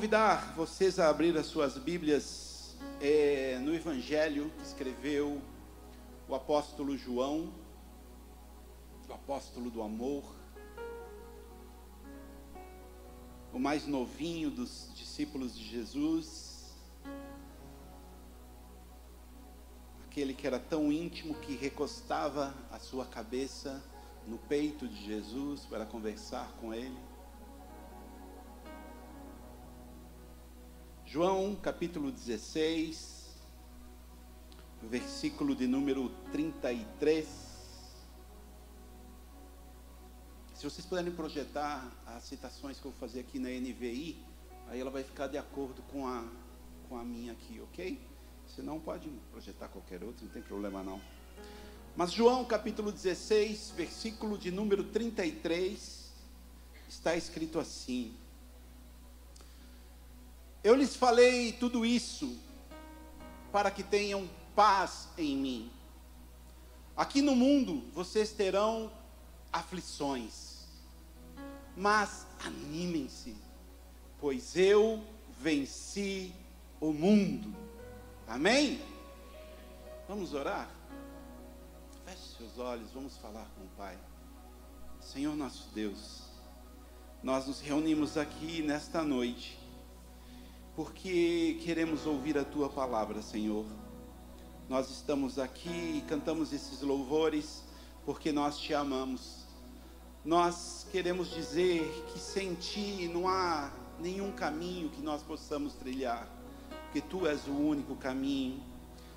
convidar vocês a abrir as suas Bíblias é, no Evangelho que escreveu o apóstolo João, o apóstolo do amor, o mais novinho dos discípulos de Jesus, aquele que era tão íntimo que recostava a sua cabeça no peito de Jesus para conversar com ele. João capítulo 16, versículo de número 33. Se vocês puderem projetar as citações que eu vou fazer aqui na NVI, aí ela vai ficar de acordo com a, com a minha aqui, ok? Se não, pode projetar qualquer outro, não tem problema não. Mas João capítulo 16, versículo de número 33, está escrito assim: eu lhes falei tudo isso para que tenham paz em mim. Aqui no mundo vocês terão aflições, mas animem-se, pois eu venci o mundo. Amém? Vamos orar? Feche seus olhos, vamos falar com o Pai. Senhor nosso Deus, nós nos reunimos aqui nesta noite porque queremos ouvir a tua palavra, Senhor. Nós estamos aqui e cantamos esses louvores porque nós te amamos. Nós queremos dizer que sem ti não há nenhum caminho que nós possamos trilhar, porque tu és o único caminho.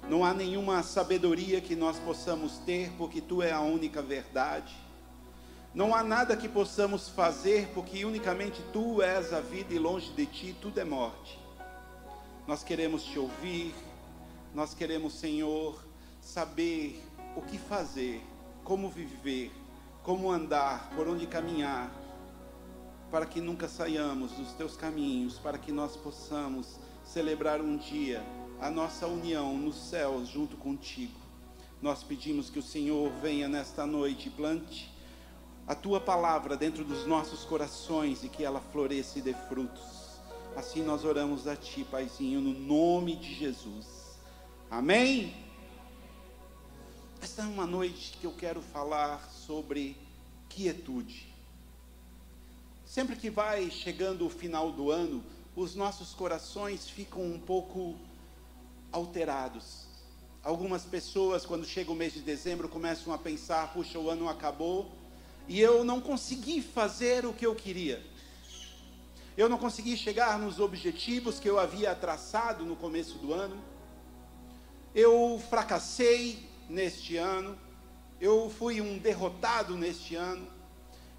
Não há nenhuma sabedoria que nós possamos ter, porque tu é a única verdade. Não há nada que possamos fazer, porque unicamente tu és a vida e longe de ti tudo é morte. Nós queremos te ouvir, nós queremos, Senhor, saber o que fazer, como viver, como andar, por onde caminhar, para que nunca saiamos dos teus caminhos, para que nós possamos celebrar um dia a nossa união nos céus junto contigo. Nós pedimos que o Senhor venha nesta noite e plante a tua palavra dentro dos nossos corações e que ela floresça e dê frutos. Assim nós oramos a Ti, Paizinho, no nome de Jesus. Amém? Esta é uma noite que eu quero falar sobre quietude. Sempre que vai chegando o final do ano, os nossos corações ficam um pouco alterados. Algumas pessoas, quando chega o mês de dezembro, começam a pensar: puxa, o ano acabou e eu não consegui fazer o que eu queria. Eu não consegui chegar nos objetivos que eu havia traçado no começo do ano. Eu fracassei neste ano. Eu fui um derrotado neste ano.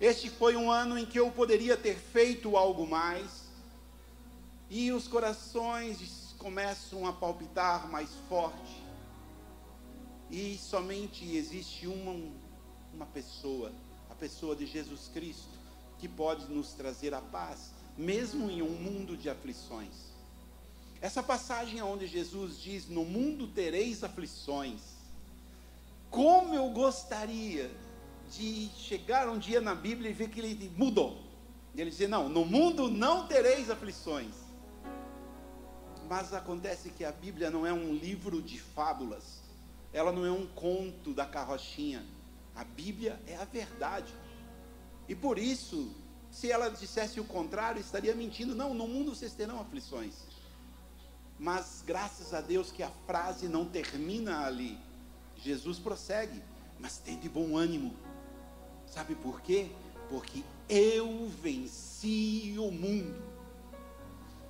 Este foi um ano em que eu poderia ter feito algo mais. E os corações começam a palpitar mais forte. E somente existe uma, uma pessoa, a pessoa de Jesus Cristo, que pode nos trazer a paz mesmo em um mundo de aflições. Essa passagem onde Jesus diz: No mundo tereis aflições. Como eu gostaria de chegar um dia na Bíblia e ver que ele mudou. Ele diz: Não, no mundo não tereis aflições. Mas acontece que a Bíblia não é um livro de fábulas, ela não é um conto da carrochinha. A Bíblia é a verdade. E por isso, se ela dissesse o contrário, estaria mentindo. Não, no mundo vocês terão aflições. Mas graças a Deus que a frase não termina ali. Jesus prossegue, mas tem de bom ânimo. Sabe por quê? Porque eu venci o mundo.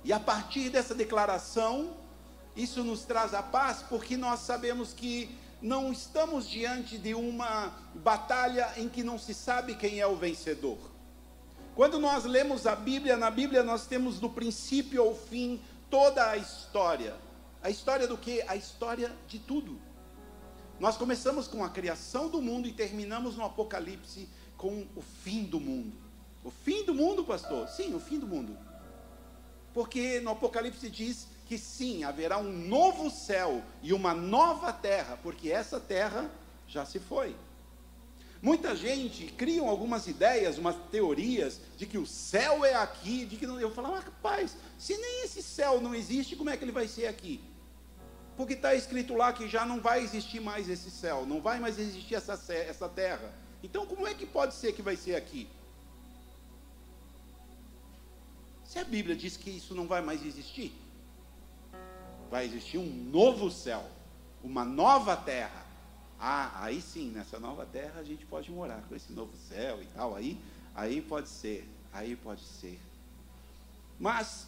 E a partir dessa declaração, isso nos traz a paz, porque nós sabemos que não estamos diante de uma batalha em que não se sabe quem é o vencedor. Quando nós lemos a Bíblia, na Bíblia nós temos do princípio ao fim toda a história. A história do que? A história de tudo. Nós começamos com a criação do mundo e terminamos no Apocalipse com o fim do mundo. O fim do mundo, pastor? Sim, o fim do mundo. Porque no Apocalipse diz que sim, haverá um novo céu e uma nova terra, porque essa terra já se foi. Muita gente cria algumas ideias, umas teorias de que o céu é aqui, de que não. Eu falo, ah, rapaz, se nem esse céu não existe, como é que ele vai ser aqui? Porque está escrito lá que já não vai existir mais esse céu, não vai mais existir essa, essa terra. Então, como é que pode ser que vai ser aqui? Se a Bíblia diz que isso não vai mais existir, vai existir um novo céu, uma nova terra. Ah, aí sim, nessa nova terra a gente pode morar com esse novo céu e tal. Aí, aí pode ser, aí pode ser. Mas,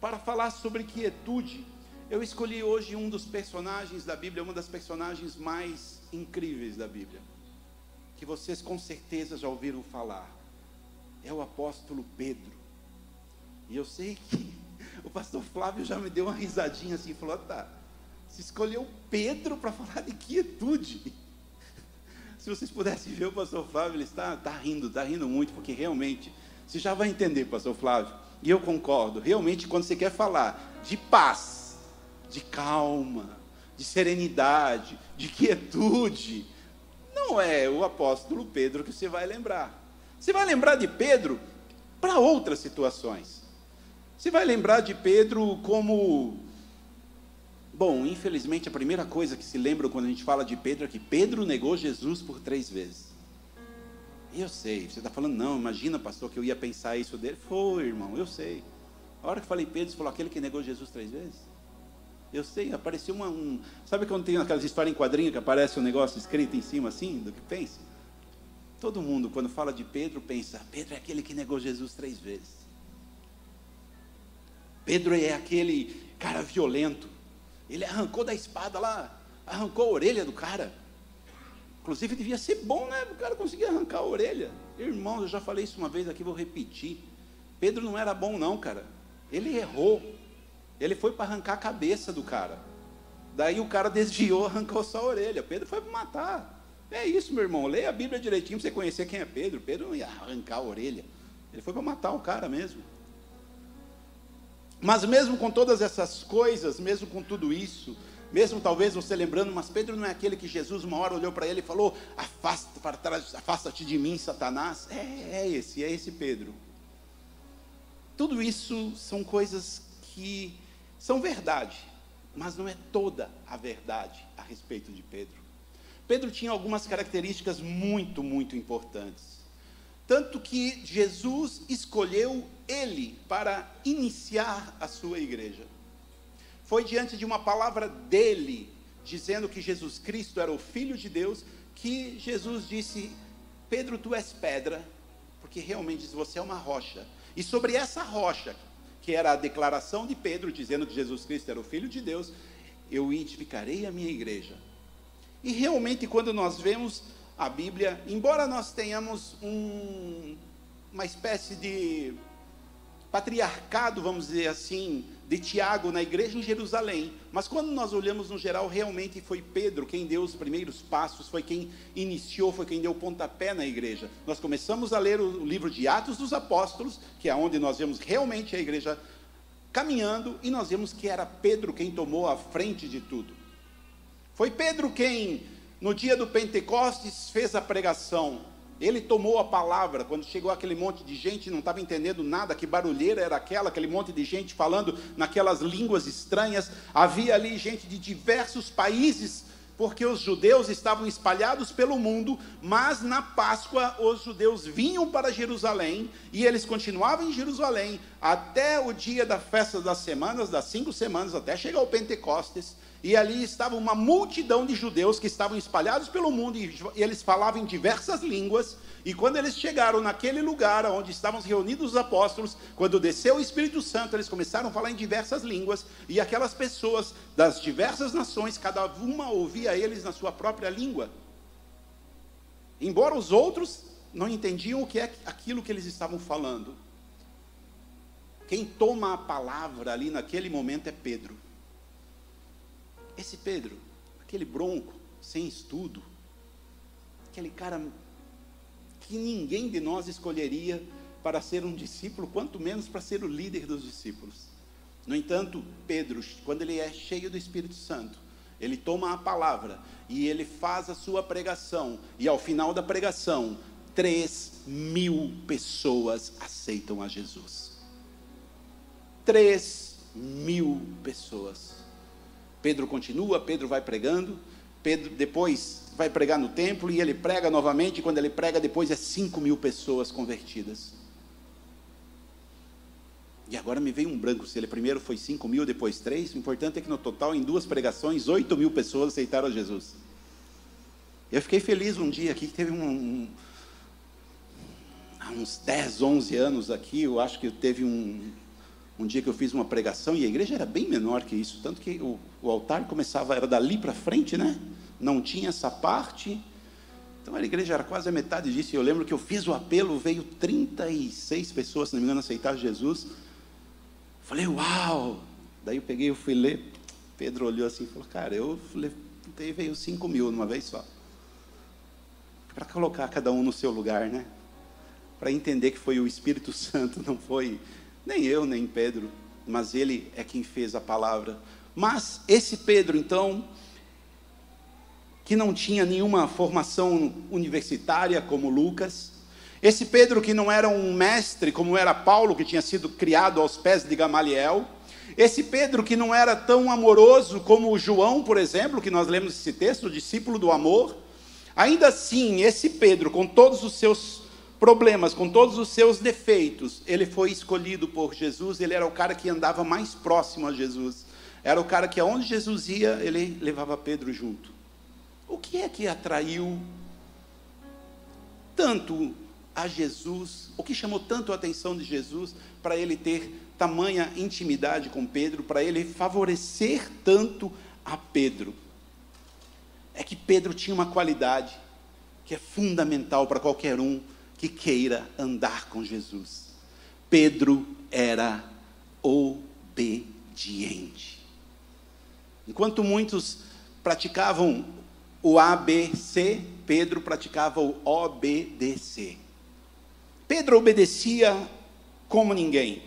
para falar sobre quietude, eu escolhi hoje um dos personagens da Bíblia, uma das personagens mais incríveis da Bíblia, que vocês com certeza já ouviram falar. É o apóstolo Pedro. E eu sei que o pastor Flávio já me deu uma risadinha assim, falou: tá, se escolheu Pedro para falar de quietude. Se vocês pudessem ver o pastor Flávio, ele está, está rindo, está rindo muito, porque realmente, você já vai entender, pastor Flávio, e eu concordo, realmente quando você quer falar de paz, de calma, de serenidade, de quietude, não é o apóstolo Pedro que você vai lembrar. Você vai lembrar de Pedro para outras situações. Você vai lembrar de Pedro como Bom, infelizmente a primeira coisa que se lembra quando a gente fala de Pedro é que Pedro negou Jesus por três vezes. Eu sei, você está falando, não, imagina, pastor, que eu ia pensar isso dele. Foi, irmão, eu sei. A hora que falei Pedro, você falou aquele que negou Jesus três vezes? Eu sei, apareceu uma. Um, sabe quando tem aquelas histórias em quadrinho que aparece um negócio escrito em cima assim, do que pensa? Todo mundo, quando fala de Pedro, pensa: Pedro é aquele que negou Jesus três vezes. Pedro é aquele cara violento. Ele arrancou da espada lá, arrancou a orelha do cara. Inclusive devia ser bom, né? O cara conseguia arrancar a orelha. Irmãos, eu já falei isso uma vez aqui, vou repetir. Pedro não era bom, não, cara. Ele errou. Ele foi para arrancar a cabeça do cara. Daí o cara desviou, arrancou só a orelha. Pedro foi para matar. É isso, meu irmão. Leia a Bíblia direitinho para você conhecer quem é Pedro. Pedro não ia arrancar a orelha. Ele foi para matar o cara mesmo. Mas mesmo com todas essas coisas, mesmo com tudo isso, mesmo talvez você lembrando, mas Pedro não é aquele que Jesus uma hora olhou para ele e falou: afasta-te de mim, Satanás. É, é esse, é esse Pedro. Tudo isso são coisas que são verdade, mas não é toda a verdade a respeito de Pedro. Pedro tinha algumas características muito, muito importantes. Tanto que Jesus escolheu ele para iniciar a sua igreja. Foi diante de uma palavra dele, dizendo que Jesus Cristo era o Filho de Deus, que Jesus disse: Pedro, tu és pedra, porque realmente você é uma rocha. E sobre essa rocha, que era a declaração de Pedro, dizendo que Jesus Cristo era o Filho de Deus, eu edificarei a minha igreja. E realmente, quando nós vemos a Bíblia, embora nós tenhamos um, uma espécie de patriarcado, vamos dizer assim, de Tiago na igreja em Jerusalém, mas quando nós olhamos no geral, realmente foi Pedro quem deu os primeiros passos, foi quem iniciou, foi quem deu o pontapé na igreja. Nós começamos a ler o livro de Atos dos Apóstolos, que é onde nós vemos realmente a igreja caminhando, e nós vemos que era Pedro quem tomou a frente de tudo. Foi Pedro quem no dia do Pentecostes fez a pregação. Ele tomou a palavra quando chegou aquele monte de gente, não estava entendendo nada, que barulheira era aquela, aquele monte de gente falando naquelas línguas estranhas. Havia ali gente de diversos países, porque os judeus estavam espalhados pelo mundo, mas na Páscoa os judeus vinham para Jerusalém e eles continuavam em Jerusalém até o dia da festa das semanas, das cinco semanas, até chegar o Pentecostes. E ali estava uma multidão de judeus que estavam espalhados pelo mundo e, eles falavam em diversas línguas. E quando eles chegaram naquele lugar onde estavam reunidos os apóstolos, quando desceu o Espírito Santo, eles começaram a falar em diversas línguas. E aquelas pessoas das diversas nações, cada uma ouvia eles na sua própria língua. Embora os outros não entendiam o que é aquilo que eles estavam falando. Quem toma a palavra ali naquele momento é Pedro. Esse Pedro, aquele bronco, sem estudo, aquele cara que ninguém de nós escolheria para ser um discípulo, quanto menos para ser o líder dos discípulos. No entanto, Pedro, quando ele é cheio do Espírito Santo, Ele toma a palavra e ele faz a sua pregação, e ao final da pregação, 3 mil pessoas aceitam a Jesus. 3 mil pessoas. Pedro continua, Pedro vai pregando, Pedro depois vai pregar no templo e ele prega novamente, quando ele prega, depois é 5 mil pessoas convertidas. E agora me veio um branco, se ele primeiro foi 5 mil, depois 3, o importante é que no total, em duas pregações, 8 mil pessoas aceitaram Jesus. Eu fiquei feliz um dia aqui, que teve um, um há uns 10, 11 anos aqui, eu acho que teve um, um dia que eu fiz uma pregação e a igreja era bem menor que isso, tanto que o, o altar começava, era dali para frente, né? Não tinha essa parte. Então a igreja era quase a metade disso. E eu lembro que eu fiz o apelo, veio 36 pessoas, se não me engano, aceitar Jesus. Falei, uau! Daí eu peguei, eu fui ler. Pedro olhou assim e falou, cara, eu levantei, veio 5 mil numa vez só. Para colocar cada um no seu lugar, né? Para entender que foi o Espírito Santo, não foi nem eu, nem Pedro, mas ele é quem fez a palavra. Mas esse Pedro, então, que não tinha nenhuma formação universitária como Lucas, esse Pedro que não era um mestre, como era Paulo, que tinha sido criado aos pés de Gamaliel. Esse Pedro que não era tão amoroso como João, por exemplo, que nós lemos esse texto, o discípulo do amor. Ainda assim, esse Pedro, com todos os seus problemas, com todos os seus defeitos, ele foi escolhido por Jesus, ele era o cara que andava mais próximo a Jesus. Era o cara que aonde Jesus ia, ele levava Pedro junto. O que é que atraiu tanto a Jesus, o que chamou tanto a atenção de Jesus para ele ter tamanha intimidade com Pedro, para ele favorecer tanto a Pedro? É que Pedro tinha uma qualidade que é fundamental para qualquer um que queira andar com Jesus. Pedro era obediente. Enquanto muitos praticavam o ABC, Pedro praticava o obedecer. Pedro obedecia como ninguém.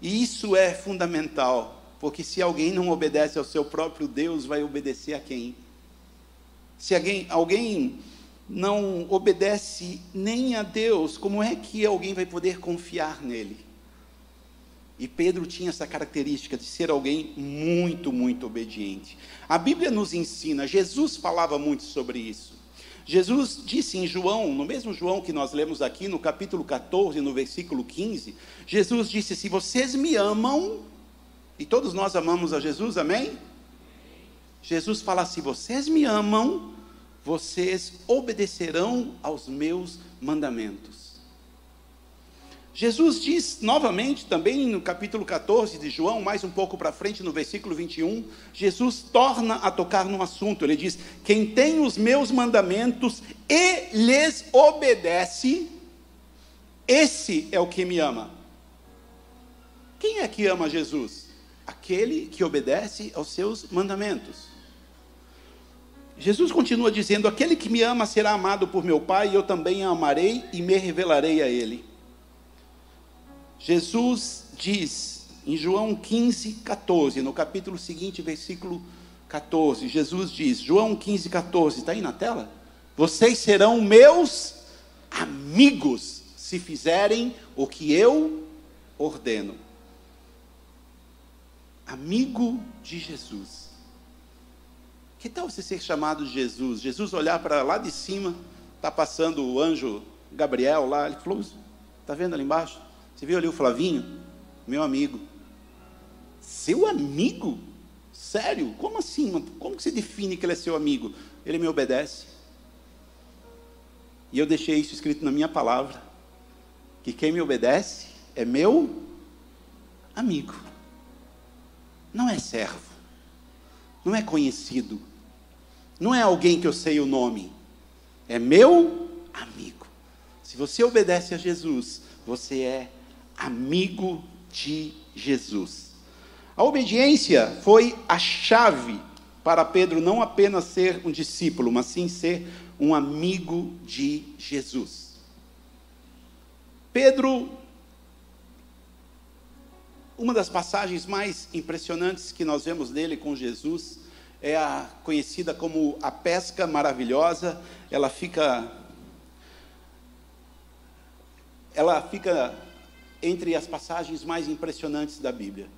E isso é fundamental, porque se alguém não obedece ao seu próprio Deus, vai obedecer a quem? Se alguém, alguém não obedece nem a Deus, como é que alguém vai poder confiar nele? E Pedro tinha essa característica de ser alguém muito, muito obediente. A Bíblia nos ensina, Jesus falava muito sobre isso. Jesus disse em João, no mesmo João que nós lemos aqui, no capítulo 14, no versículo 15, Jesus disse: Se vocês me amam, e todos nós amamos a Jesus, amém? Jesus fala: Se vocês me amam, vocês obedecerão aos meus mandamentos. Jesus diz novamente, também no capítulo 14 de João, mais um pouco para frente, no versículo 21, Jesus torna a tocar no assunto. Ele diz: Quem tem os meus mandamentos e lhes obedece, esse é o que me ama. Quem é que ama Jesus? Aquele que obedece aos seus mandamentos. Jesus continua dizendo: Aquele que me ama será amado por meu Pai, e eu também amarei e me revelarei a ele. Jesus diz em João 15, 14, no capítulo seguinte, versículo 14, Jesus diz, João 15, 14, está aí na tela? Vocês serão meus amigos se fizerem o que eu ordeno. Amigo de Jesus. Que tal você ser chamado de Jesus? Jesus olhar para lá de cima, está passando o anjo Gabriel lá, ele falou: está vendo ali embaixo? Você viu ali o Flavinho? Meu amigo. Seu amigo? Sério? Como assim? Como que você define que ele é seu amigo? Ele me obedece. E eu deixei isso escrito na minha palavra: que quem me obedece é meu amigo. Não é servo. Não é conhecido. Não é alguém que eu sei o nome. É meu amigo. Se você obedece a Jesus, você é amigo de Jesus. A obediência foi a chave para Pedro não apenas ser um discípulo, mas sim ser um amigo de Jesus. Pedro, uma das passagens mais impressionantes que nós vemos dele com Jesus é a conhecida como a pesca maravilhosa. Ela fica ela fica entre as passagens mais impressionantes da Bíblia.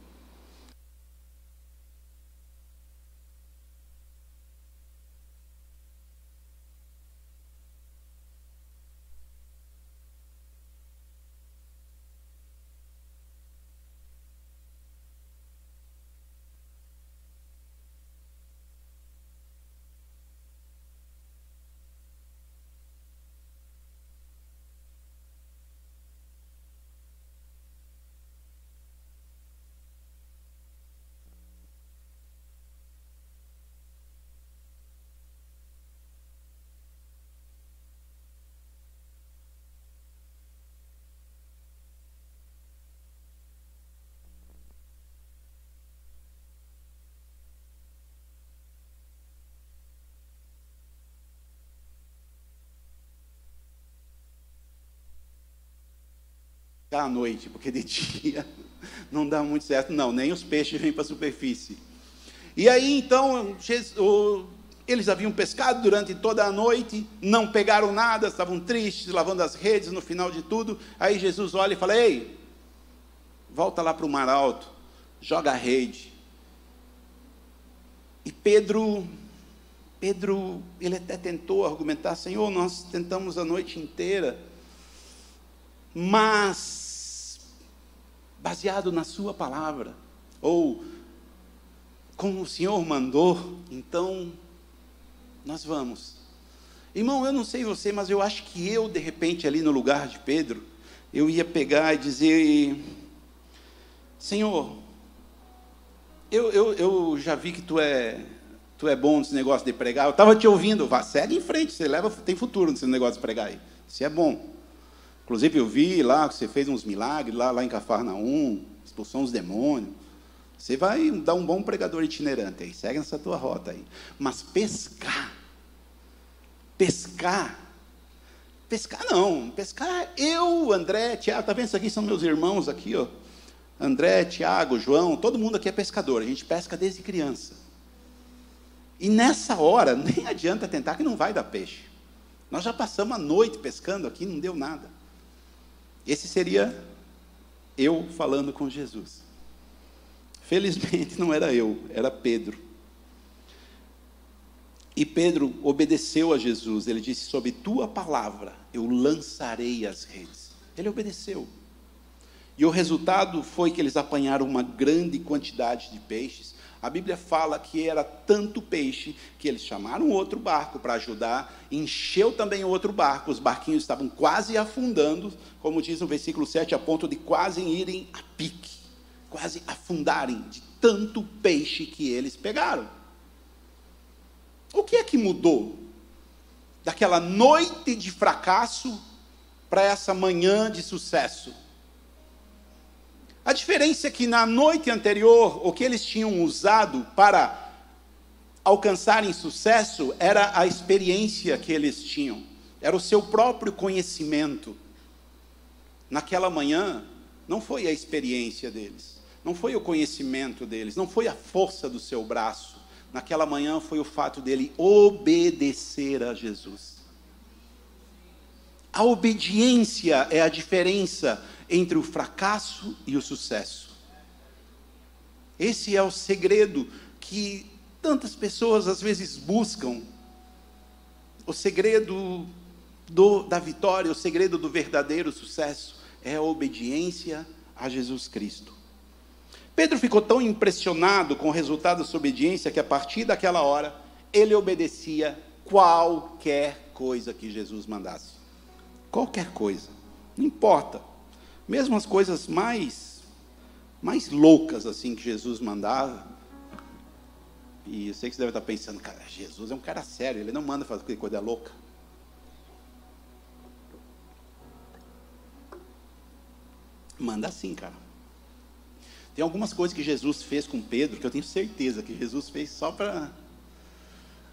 À noite, porque de dia não dá muito certo, não, nem os peixes vêm para a superfície. E aí então, eles haviam pescado durante toda a noite, não pegaram nada, estavam tristes, lavando as redes no final de tudo. Aí Jesus olha e fala: Ei, volta lá para o mar alto, joga a rede. E Pedro, Pedro, ele até tentou argumentar: Senhor, nós tentamos a noite inteira mas baseado na Sua palavra, ou como o Senhor mandou, então nós vamos. Irmão, eu não sei você, mas eu acho que eu, de repente, ali no lugar de Pedro, eu ia pegar e dizer: Senhor, eu, eu, eu já vi que tu é, tu é bom nesse negócio de pregar, eu estava te ouvindo, vá, segue em frente, você leva, tem futuro nesse negócio de pregar aí, você é bom. Inclusive, eu vi lá que você fez uns milagres lá, lá em Cafarnaum, expulsou uns demônios. Você vai dar um bom pregador itinerante aí, segue nessa tua rota aí. Mas pescar, pescar, pescar não, pescar eu, André, Tiago, está vendo isso aqui? São meus irmãos aqui, ó. André, Tiago, João, todo mundo aqui é pescador, a gente pesca desde criança. E nessa hora, nem adianta tentar que não vai dar peixe. Nós já passamos a noite pescando aqui, não deu nada. Esse seria eu falando com Jesus. Felizmente não era eu, era Pedro. E Pedro obedeceu a Jesus. Ele disse: Sob tua palavra eu lançarei as redes. Ele obedeceu. E o resultado foi que eles apanharam uma grande quantidade de peixes a Bíblia fala que era tanto peixe que eles chamaram outro barco para ajudar, encheu também outro barco, os barquinhos estavam quase afundando, como diz no versículo 7, a ponto de quase irem a pique, quase afundarem de tanto peixe que eles pegaram. O que é que mudou? Daquela noite de fracasso para essa manhã de sucesso? A diferença é que na noite anterior, o que eles tinham usado para alcançarem sucesso era a experiência que eles tinham, era o seu próprio conhecimento. Naquela manhã, não foi a experiência deles, não foi o conhecimento deles, não foi a força do seu braço. Naquela manhã foi o fato dele obedecer a Jesus. A obediência é a diferença entre o fracasso e o sucesso. Esse é o segredo que tantas pessoas às vezes buscam. O segredo do, da vitória, o segredo do verdadeiro sucesso é a obediência a Jesus Cristo. Pedro ficou tão impressionado com o resultado da sua obediência que a partir daquela hora ele obedecia qualquer coisa que Jesus mandasse. Qualquer coisa, não importa. Mesmo as coisas mais, mais loucas assim que Jesus mandava. E eu sei que você deve estar pensando, cara, Jesus é um cara sério, ele não manda fazer coisa louca. Manda sim, cara. Tem algumas coisas que Jesus fez com Pedro que eu tenho certeza que Jesus fez só para.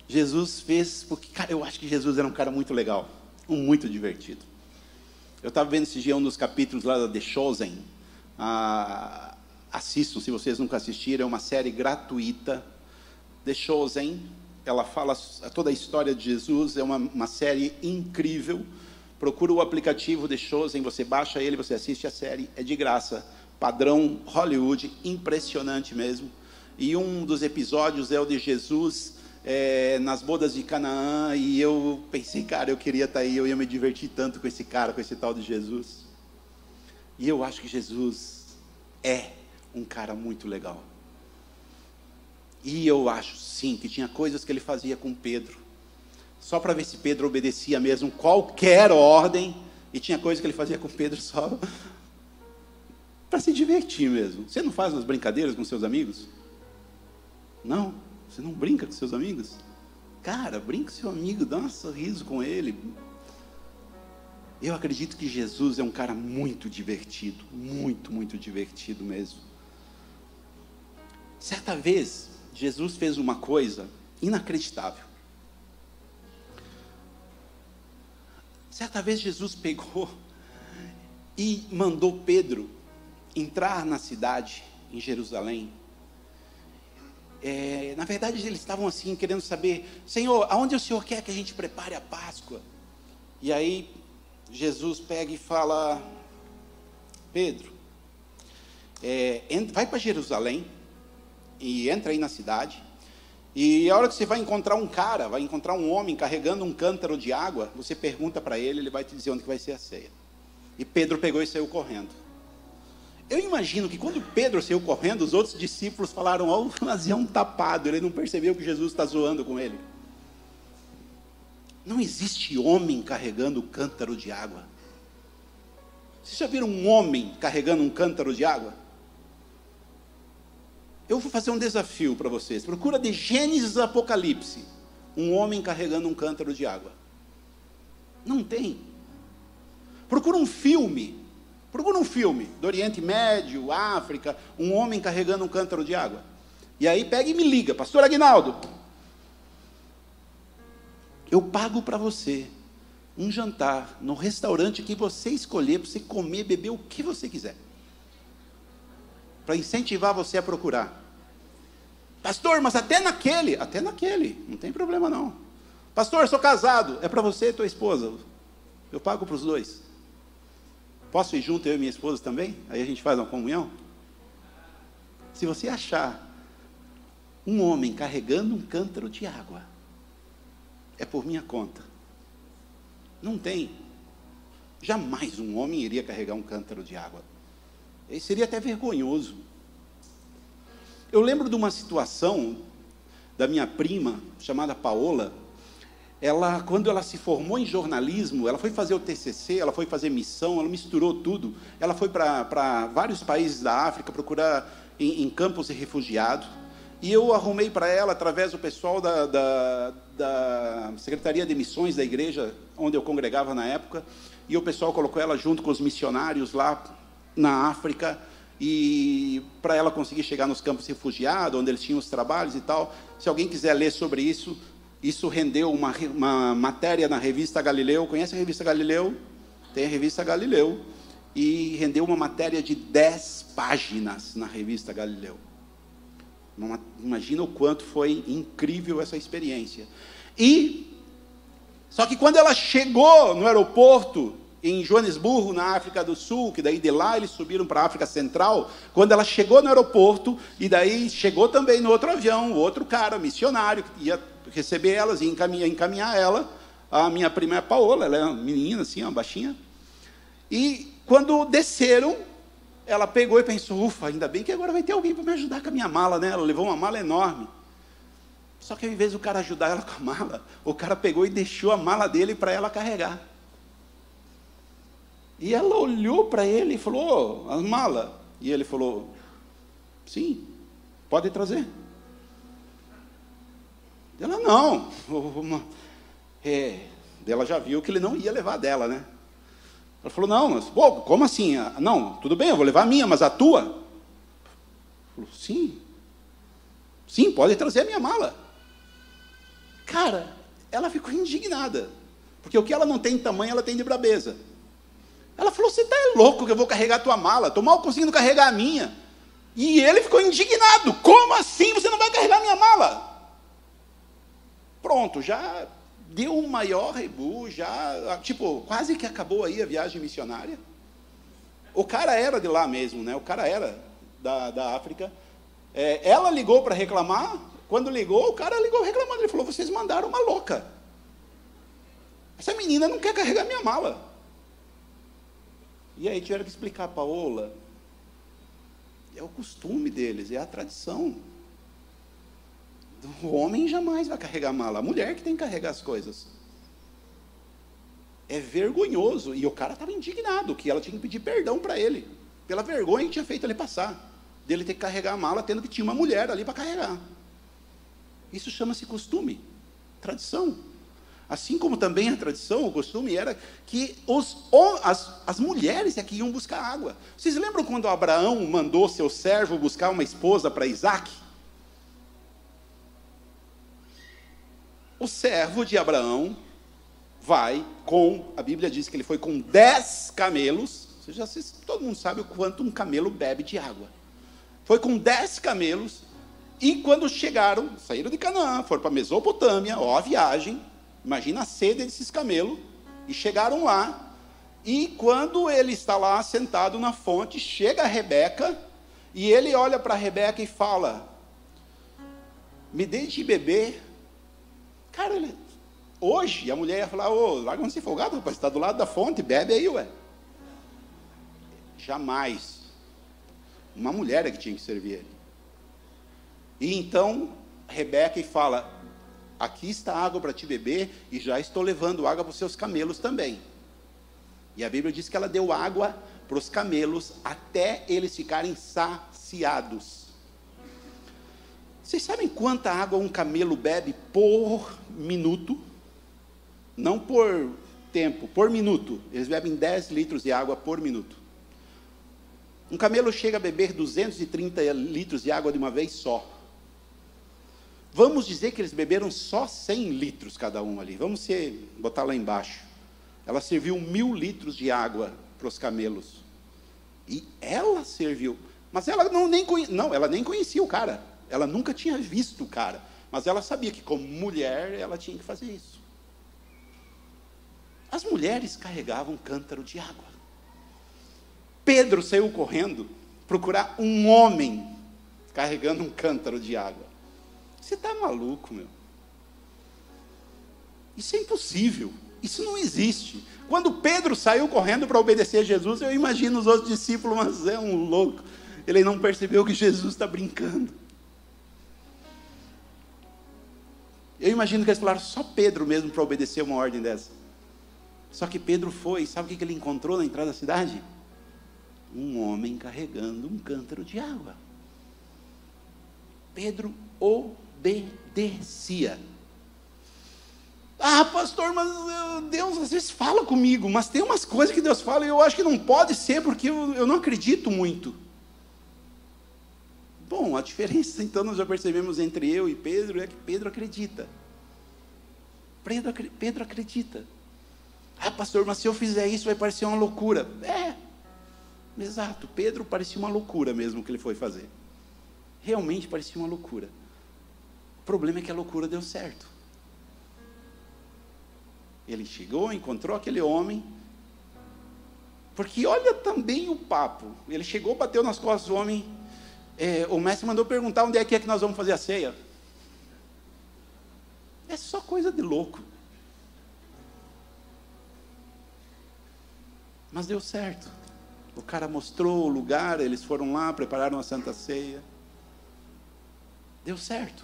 Jesus fez porque, cara, eu acho que Jesus era um cara muito legal, um muito divertido. Eu estava vendo esse dia um dos capítulos lá da The Chosen. Ah, assistam, se vocês nunca assistiram, é uma série gratuita The Chosen. Ela fala toda a história de Jesus, é uma, uma série incrível. Procura o aplicativo The Chosen, você baixa ele, você assiste a série, é de graça. Padrão Hollywood, impressionante mesmo. E um dos episódios é o de Jesus é, nas bodas de Canaã, e eu pensei, cara, eu queria estar aí, eu ia me divertir tanto com esse cara, com esse tal de Jesus. E eu acho que Jesus é um cara muito legal. E eu acho sim que tinha coisas que ele fazia com Pedro, só para ver se Pedro obedecia mesmo qualquer ordem, e tinha coisas que ele fazia com Pedro só para se divertir mesmo. Você não faz umas brincadeiras com seus amigos? Não, você não brinca com seus amigos? Cara, brinca com seu amigo, dá um sorriso com ele. Eu acredito que Jesus é um cara muito divertido, muito, muito divertido mesmo. Certa vez, Jesus fez uma coisa inacreditável. Certa vez Jesus pegou e mandou Pedro entrar na cidade, em Jerusalém. É, na verdade, eles estavam assim, querendo saber: Senhor, aonde o Senhor quer que a gente prepare a Páscoa? E aí, Jesus pega e fala: Pedro, é, vai para Jerusalém e entra aí na cidade. E a hora que você vai encontrar um cara, vai encontrar um homem carregando um cântaro de água, você pergunta para ele, ele vai te dizer onde vai ser a ceia. E Pedro pegou e saiu correndo. Eu imagino que quando Pedro saiu correndo, os outros discípulos falaram: Ó, oh, o um tapado, ele não percebeu que Jesus está zoando com ele. Não existe homem carregando cântaro de água. Vocês já viram um homem carregando um cântaro de água? Eu vou fazer um desafio para vocês. Procura de Gênesis Apocalipse um homem carregando um cântaro de água. Não tem. Procura um filme. Procura um filme do Oriente Médio, África, um homem carregando um cântaro de água. E aí pega e me liga, pastor Aguinaldo. Eu pago para você um jantar no restaurante que você escolher para você comer, beber o que você quiser para incentivar você a procurar. Pastor, mas até naquele, até naquele, não tem problema não. Pastor, sou casado, é para você e tua esposa. Eu pago para os dois. Posso ir junto eu e minha esposa também? Aí a gente faz uma comunhão? Se você achar um homem carregando um cântaro de água, é por minha conta. Não tem. Jamais um homem iria carregar um cântaro de água. Isso seria até vergonhoso. Eu lembro de uma situação da minha prima, chamada Paola. Ela, quando ela se formou em jornalismo, ela foi fazer o TCC, ela foi fazer missão, ela misturou tudo. Ela foi para vários países da África procurar em, em campos de refugiados. E eu arrumei para ela, através do pessoal da, da, da, Secretaria de Missões da igreja, onde eu congregava na época, e o pessoal colocou ela junto com os missionários lá na África e para ela conseguir chegar nos campos refugiados, onde eles tinham os trabalhos e tal. Se alguém quiser ler sobre isso, isso rendeu uma, uma matéria na revista Galileu. Conhece a revista Galileu? Tem a revista Galileu. E rendeu uma matéria de 10 páginas na revista Galileu. Imagina o quanto foi incrível essa experiência. E, só que quando ela chegou no aeroporto em Joanesburgo, na África do Sul, que daí de lá eles subiram para a África Central, quando ela chegou no aeroporto, e daí chegou também no outro avião, outro cara, missionário, que ia receber elas e encaminhar, encaminhar ela, a minha prima é a Paola, ela é uma menina assim, uma baixinha, e quando desceram, ela pegou e pensou, ufa, ainda bem que agora vai ter alguém para me ajudar com a minha mala, né? Ela levou uma mala enorme. Só que ao invés do cara ajudar ela com a mala, o cara pegou e deixou a mala dele para ela carregar. E ela olhou para ele e falou: oh, as malas. E ele falou: sim, pode trazer. Ela não. É, ela já viu que ele não ia levar dela, né? Ela falou: não, mas, pô, como assim? Ah, não, tudo bem, eu vou levar a minha, mas a tua? Falou: sim. Sim, pode trazer a minha mala. Cara, ela ficou indignada. Porque o que ela não tem de tamanho, ela tem de brabeza. Ela falou: Você está louco que eu vou carregar a tua mala? Estou mal conseguindo carregar a minha. E ele ficou indignado: Como assim você não vai carregar a minha mala? Pronto, já deu um maior rebu, já, tipo, quase que acabou aí a viagem missionária. O cara era de lá mesmo, né? O cara era da, da África. É, ela ligou para reclamar. Quando ligou, o cara ligou reclamando. Ele falou: Vocês mandaram uma louca. Essa menina não quer carregar minha mala. E aí tiveram que explicar a Paola. É o costume deles, é a tradição. O homem jamais vai carregar mala, a mulher que tem que carregar as coisas. É vergonhoso. E o cara estava indignado, que ela tinha que pedir perdão para ele, pela vergonha que tinha feito ele passar, dele ter que carregar a mala, tendo que tinha uma mulher ali para carregar. Isso chama-se costume, tradição. Assim como também a tradição, o costume era que os, as, as mulheres é que iam buscar água. Vocês lembram quando Abraão mandou seu servo buscar uma esposa para Isaac? O servo de Abraão vai com, a Bíblia diz que ele foi com dez camelos. Você já, todo mundo sabe o quanto um camelo bebe de água. Foi com dez camelos, e quando chegaram, saíram de Canaã, foram para Mesopotâmia, ó a viagem, Imagina a sede desses camelos. E chegaram lá. E quando ele está lá sentado na fonte, chega a Rebeca. E ele olha para Rebeca e fala: Me deixe beber. Cara, ele, hoje a mulher ia falar: Ô, larga um folgado, rapaz, está do lado da fonte, bebe aí, ué. Jamais. Uma mulher é que tinha que servir ele. E então Rebeca fala: Aqui está água para te beber, e já estou levando água para os seus camelos também. E a Bíblia diz que ela deu água para os camelos até eles ficarem saciados. Vocês sabem quanta água um camelo bebe por minuto? Não por tempo, por minuto. Eles bebem 10 litros de água por minuto. Um camelo chega a beber 230 litros de água de uma vez só. Vamos dizer que eles beberam só 100 litros cada um ali. Vamos ser, botar lá embaixo. Ela serviu mil litros de água para os camelos. E ela serviu. Mas ela não, nem, não, ela nem conhecia o cara. Ela nunca tinha visto o cara. Mas ela sabia que, como mulher, ela tinha que fazer isso. As mulheres carregavam um cântaro de água. Pedro saiu correndo procurar um homem carregando um cântaro de água. Você está maluco, meu? Isso é impossível. Isso não existe. Quando Pedro saiu correndo para obedecer a Jesus, eu imagino os outros discípulos, mas é um louco. Ele não percebeu que Jesus está brincando. Eu imagino que eles falaram só Pedro mesmo para obedecer uma ordem dessa. Só que Pedro foi, sabe o que ele encontrou na entrada da cidade? Um homem carregando um cântaro de água. Pedro obedecia. Ah, pastor, mas Deus às vezes fala comigo, mas tem umas coisas que Deus fala e eu acho que não pode ser porque eu, eu não acredito muito. Bom, a diferença então nós já percebemos entre eu e Pedro é que Pedro acredita. Pedro, Pedro acredita. Ah, pastor, mas se eu fizer isso vai parecer uma loucura. É, exato. Pedro parecia uma loucura mesmo que ele foi fazer. Realmente parecia uma loucura. O problema é que a loucura deu certo. Ele chegou, encontrou aquele homem. Porque olha também o papo. Ele chegou, bateu nas costas do homem. É, o mestre mandou perguntar onde é que é que nós vamos fazer a ceia. É só coisa de louco. Mas deu certo. O cara mostrou o lugar, eles foram lá, prepararam a Santa Ceia. Deu certo.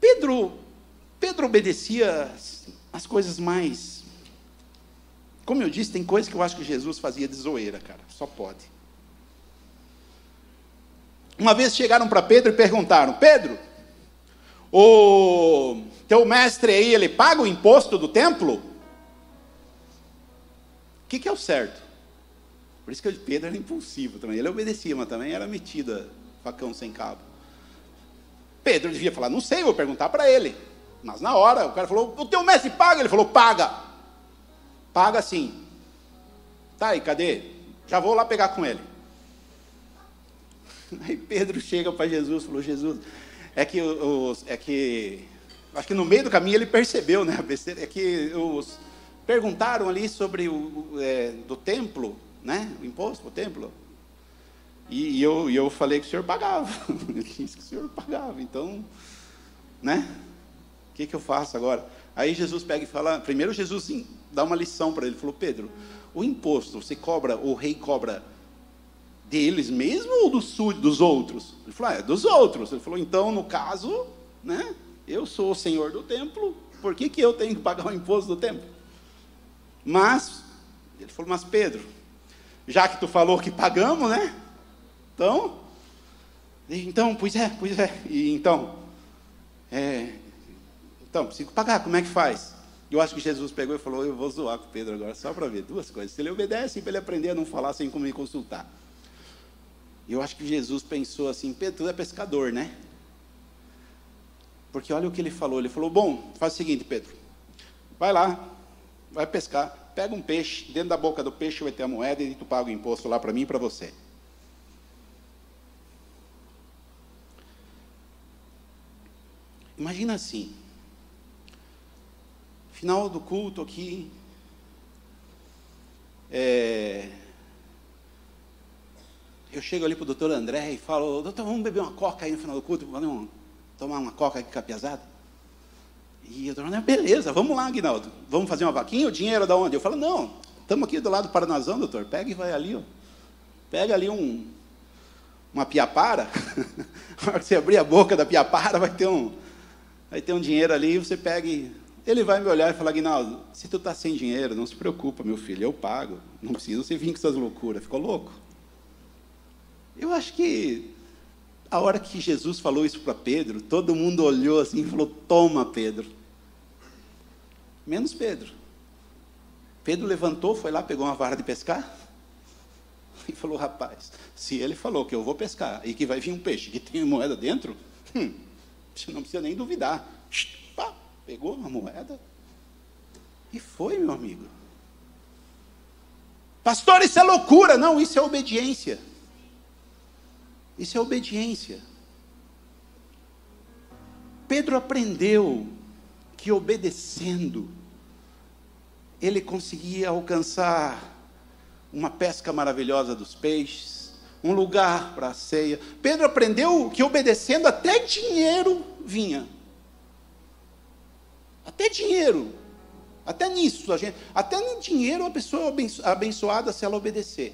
Pedro, Pedro obedecia as coisas mais. Como eu disse, tem coisas que eu acho que Jesus fazia de zoeira, cara. Só pode. Uma vez chegaram para Pedro e perguntaram: Pedro, o teu mestre aí, ele paga o imposto do templo? O que, que é o certo? Por isso que Pedro era impulsivo também. Ele obedecia, mas também era metido facão sem cabo. Pedro devia falar, não sei, vou perguntar para ele. Mas na hora, o cara falou, o teu mestre paga? Ele falou, paga. Paga sim. Tá aí, cadê? Já vou lá pegar com ele. Aí Pedro chega para Jesus e falou, Jesus, é que os, é que acho que no meio do caminho ele percebeu, né? É que os perguntaram ali sobre o é, do templo, né? O imposto do templo. E, e eu, e eu falei que o senhor pagava. Ele disse que o senhor pagava. Então, né? O que, que eu faço agora? Aí Jesus pega e fala. Primeiro Jesus dá uma lição para ele. Falou, Pedro, o imposto você cobra, o rei cobra deles mesmo ou dos, dos outros? Ele falou, ah, é dos outros. Ele falou, então, no caso, né? Eu sou o senhor do templo, por que, que eu tenho que pagar o imposto do templo? Mas, ele falou, mas Pedro, já que tu falou que pagamos, né? Então, então, pois é, pois é. E então, é, então, preciso pagar, como é que faz? Eu acho que Jesus pegou e falou: Eu vou zoar com o Pedro agora, só para ver duas coisas. Se ele obedece, para ele aprender a não falar sem me consultar. Eu acho que Jesus pensou assim: Pedro, tu é pescador, né? Porque olha o que ele falou: Ele falou, Bom, faz o seguinte, Pedro, vai lá, vai pescar, pega um peixe, dentro da boca do peixe vai ter a moeda e tu paga o imposto lá para mim e para você. Imagina assim, Final do culto aqui. É, eu chego ali para o doutor André e falo, doutor, vamos beber uma coca aí no final do culto, vamos tomar uma coca aqui com a piazada? E o doutor André, beleza, vamos lá, Aguinaldo. Vamos fazer uma vaquinha? O dinheiro é da onde? Eu falo, não, estamos aqui do lado do Paranazão, doutor. Pega e vai ali, ó. Pega ali um, uma piapara. Na hora que você abrir a boca da piapara, vai ter um, vai ter um dinheiro ali, você pega e ele vai me olhar e falar, Guinaldo, se tu está sem dinheiro, não se preocupa, meu filho, eu pago. Não precisa você vir com essas loucuras. Ficou louco? Eu acho que a hora que Jesus falou isso para Pedro, todo mundo olhou assim e falou: Toma, Pedro. Menos Pedro. Pedro levantou, foi lá, pegou uma vara de pescar e falou: Rapaz, se ele falou que eu vou pescar e que vai vir um peixe que tem moeda dentro, hum, você não precisa nem duvidar. Pá, Pegou uma moeda e foi, meu amigo. Pastor, isso é loucura. Não, isso é obediência. Isso é obediência. Pedro aprendeu que obedecendo, ele conseguia alcançar uma pesca maravilhosa dos peixes, um lugar para a ceia. Pedro aprendeu que obedecendo até dinheiro vinha. Até dinheiro. Até nisso, a gente, até no dinheiro a pessoa é abençoada se ela obedecer.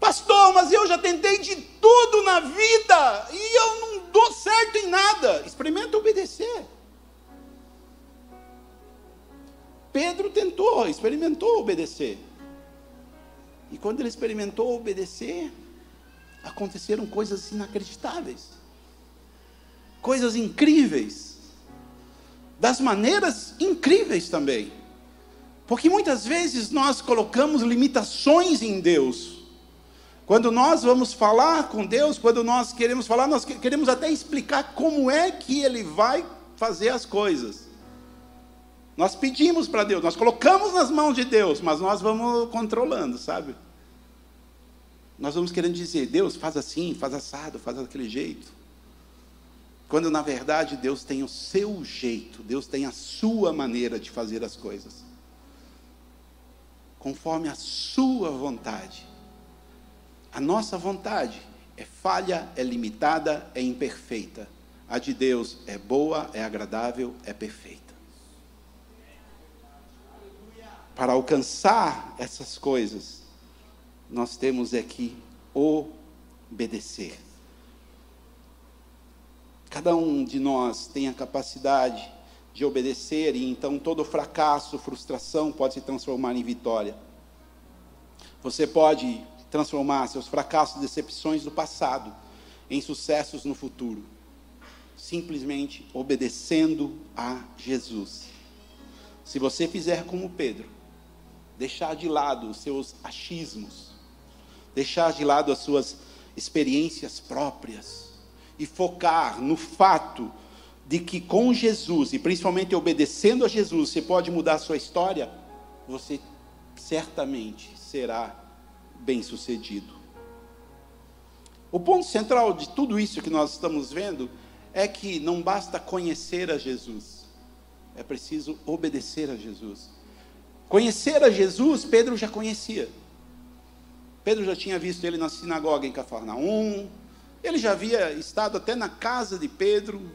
Pastor, mas eu já tentei de tudo na vida e eu não dou certo em nada. Experimenta obedecer. Pedro tentou, experimentou obedecer. E quando ele experimentou obedecer, aconteceram coisas inacreditáveis, coisas incríveis das maneiras incríveis também. Porque muitas vezes nós colocamos limitações em Deus. Quando nós vamos falar com Deus, quando nós queremos falar, nós queremos até explicar como é que Ele vai fazer as coisas. Nós pedimos para Deus, nós colocamos nas mãos de Deus, mas nós vamos controlando, sabe? Nós vamos querendo dizer, Deus, faz assim, faz assado, faz daquele jeito. Quando na verdade Deus tem o seu jeito, Deus tem a sua maneira de fazer as coisas, conforme a sua vontade. A nossa vontade é falha, é limitada, é imperfeita. A de Deus é boa, é agradável, é perfeita. Para alcançar essas coisas, nós temos aqui obedecer. Cada um de nós tem a capacidade de obedecer e então todo fracasso, frustração pode se transformar em vitória. Você pode transformar seus fracassos, decepções do passado em sucessos no futuro, simplesmente obedecendo a Jesus. Se você fizer como Pedro, deixar de lado os seus achismos, deixar de lado as suas experiências próprias, e focar no fato de que com Jesus, e principalmente obedecendo a Jesus, você pode mudar a sua história, você certamente será bem sucedido. O ponto central de tudo isso que nós estamos vendo é que não basta conhecer a Jesus, é preciso obedecer a Jesus. Conhecer a Jesus, Pedro já conhecia. Pedro já tinha visto ele na sinagoga em Cafarnaum, ele já havia estado até na casa de Pedro.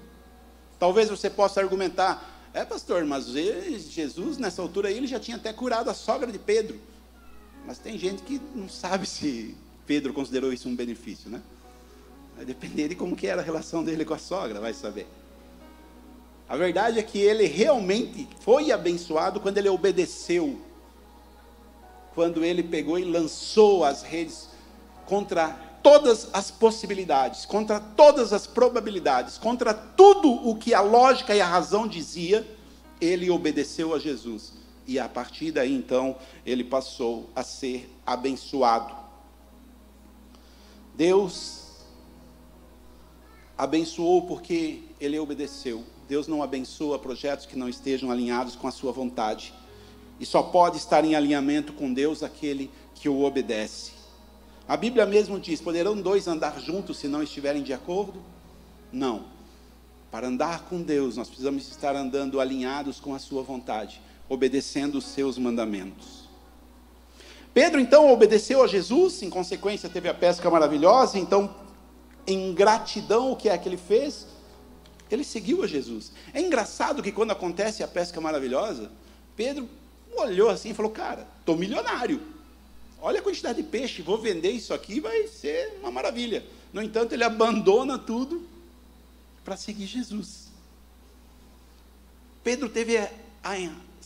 Talvez você possa argumentar, é pastor, mas Jesus nessa altura aí, ele já tinha até curado a sogra de Pedro. Mas tem gente que não sabe se Pedro considerou isso um benefício, né? Vai depender de como que era a relação dele com a sogra, vai saber. A verdade é que ele realmente foi abençoado quando ele obedeceu. Quando ele pegou e lançou as redes contra todas as possibilidades, contra todas as probabilidades, contra tudo o que a lógica e a razão dizia, ele obedeceu a Jesus. E a partir daí, então, ele passou a ser abençoado. Deus abençoou porque ele obedeceu. Deus não abençoa projetos que não estejam alinhados com a sua vontade. E só pode estar em alinhamento com Deus aquele que o obedece. A Bíblia mesmo diz: poderão dois andar juntos se não estiverem de acordo? Não. Para andar com Deus, nós precisamos estar andando alinhados com a sua vontade, obedecendo os seus mandamentos. Pedro então obedeceu a Jesus, em consequência teve a pesca maravilhosa, então em gratidão, o que é que ele fez? Ele seguiu a Jesus. É engraçado que quando acontece a pesca maravilhosa, Pedro olhou assim e falou: Cara, estou milionário. Olha a quantidade de peixe, vou vender isso aqui, vai ser uma maravilha. No entanto, ele abandona tudo para seguir Jesus. Pedro teve a, a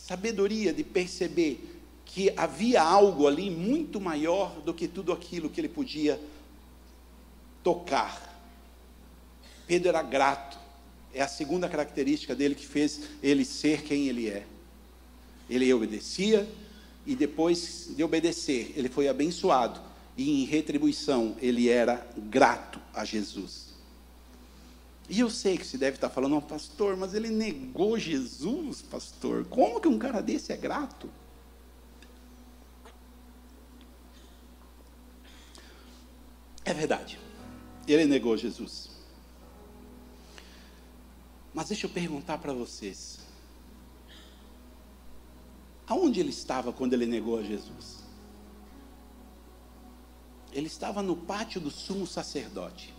sabedoria de perceber que havia algo ali muito maior do que tudo aquilo que ele podia tocar. Pedro era grato. É a segunda característica dele que fez ele ser quem ele é. Ele obedecia e depois de obedecer, ele foi abençoado e em retribuição ele era grato a Jesus. E eu sei que você deve estar falando, oh, pastor, mas ele negou Jesus, pastor. Como que um cara desse é grato? É verdade. Ele negou Jesus. Mas deixa eu perguntar para vocês. Aonde ele estava quando ele negou a Jesus? Ele estava no pátio do sumo sacerdote,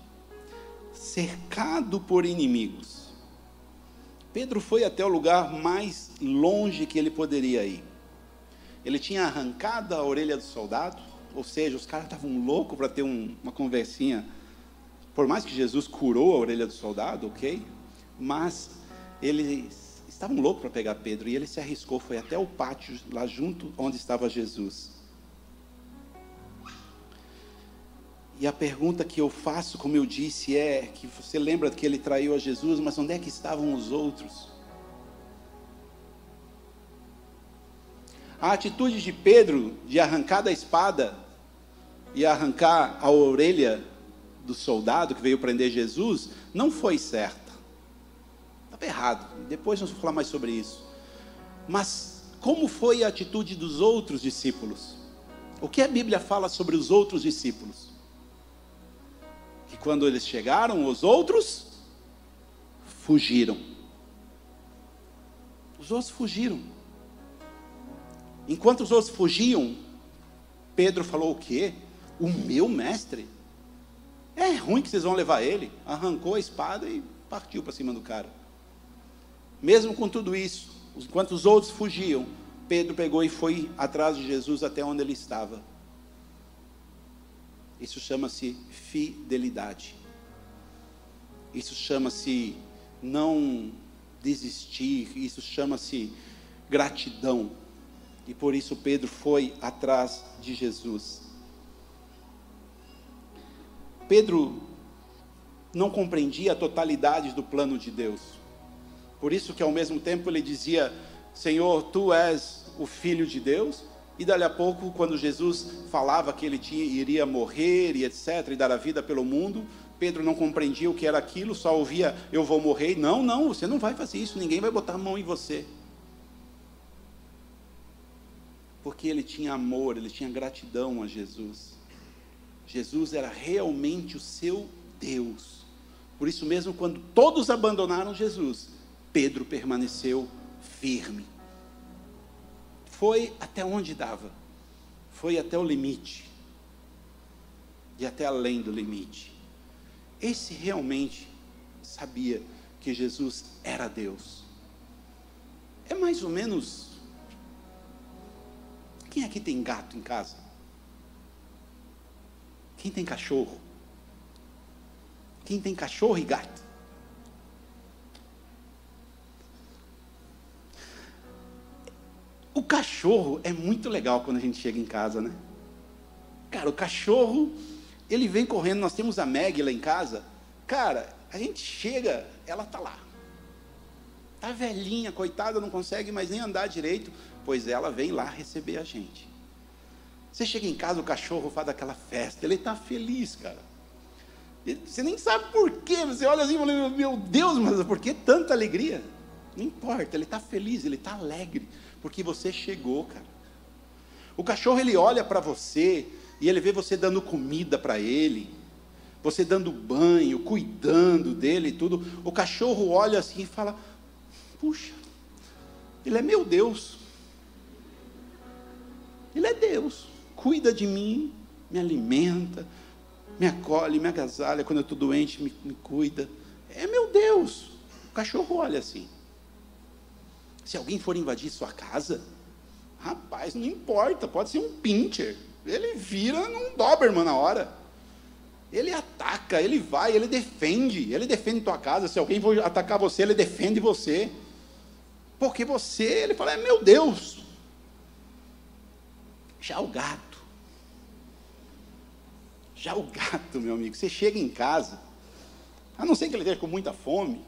cercado por inimigos. Pedro foi até o lugar mais longe que ele poderia ir. Ele tinha arrancado a orelha do soldado, ou seja, os caras estavam loucos para ter um, uma conversinha por mais que Jesus curou a orelha do soldado, ok? Mas eles estavam loucos para pegar Pedro e ele se arriscou, foi até o pátio, lá junto onde estava Jesus. E a pergunta que eu faço, como eu disse, é que você lembra que ele traiu a Jesus, mas onde é que estavam os outros? A atitude de Pedro de arrancar da espada e arrancar a orelha do soldado que veio prender Jesus não foi certa. Estava errado. Depois nós vamos falar mais sobre isso. Mas como foi a atitude dos outros discípulos? O que a Bíblia fala sobre os outros discípulos? Que quando eles chegaram, os outros fugiram. Os outros fugiram. Enquanto os outros fugiam, Pedro falou o quê? O meu mestre é ruim que vocês vão levar ele. Arrancou a espada e partiu para cima do cara. Mesmo com tudo isso, enquanto os outros fugiam, Pedro pegou e foi atrás de Jesus até onde ele estava. Isso chama-se fidelidade. Isso chama-se não desistir. Isso chama-se gratidão. E por isso Pedro foi atrás de Jesus. Pedro não compreendia a totalidade do plano de Deus. Por isso que ao mesmo tempo ele dizia: Senhor, tu és o filho de Deus. E dali a pouco, quando Jesus falava que ele tinha, iria morrer e etc, e dar a vida pelo mundo, Pedro não compreendia o que era aquilo, só ouvia: Eu vou morrer. Não, não, você não vai fazer isso, ninguém vai botar a mão em você. Porque ele tinha amor, ele tinha gratidão a Jesus. Jesus era realmente o seu Deus. Por isso mesmo, quando todos abandonaram Jesus, Pedro permaneceu firme. Foi até onde dava, foi até o limite, e até além do limite. Esse realmente sabia que Jesus era Deus. É mais ou menos. Quem aqui tem gato em casa? Quem tem cachorro? Quem tem cachorro e gato? Cachorro é muito legal quando a gente chega em casa, né? Cara, o cachorro, ele vem correndo. Nós temos a Meg lá em casa. Cara, a gente chega, ela tá lá. Tá velhinha, coitada, não consegue mais nem andar direito, pois ela vem lá receber a gente. Você chega em casa, o cachorro faz aquela festa, ele está feliz, cara. Você nem sabe por quê. Você olha assim e fala, meu Deus, mas por que tanta alegria? Não importa, ele está feliz, ele está alegre, porque você chegou, cara. O cachorro ele olha para você e ele vê você dando comida para ele, você dando banho, cuidando dele e tudo. O cachorro olha assim e fala: Puxa, ele é meu Deus. Ele é Deus. Cuida de mim, me alimenta, me acolhe, me agasalha. Quando eu estou doente, me, me cuida. É meu Deus. O cachorro olha assim. Se alguém for invadir sua casa, rapaz, não importa, pode ser um pincher. Ele vira num Doberman na hora. Ele ataca, ele vai, ele defende, ele defende tua casa. Se alguém for atacar você, ele defende você. Porque você, ele fala, é meu Deus. Já o gato. Já o gato, meu amigo, você chega em casa, a não ser que ele esteja com muita fome,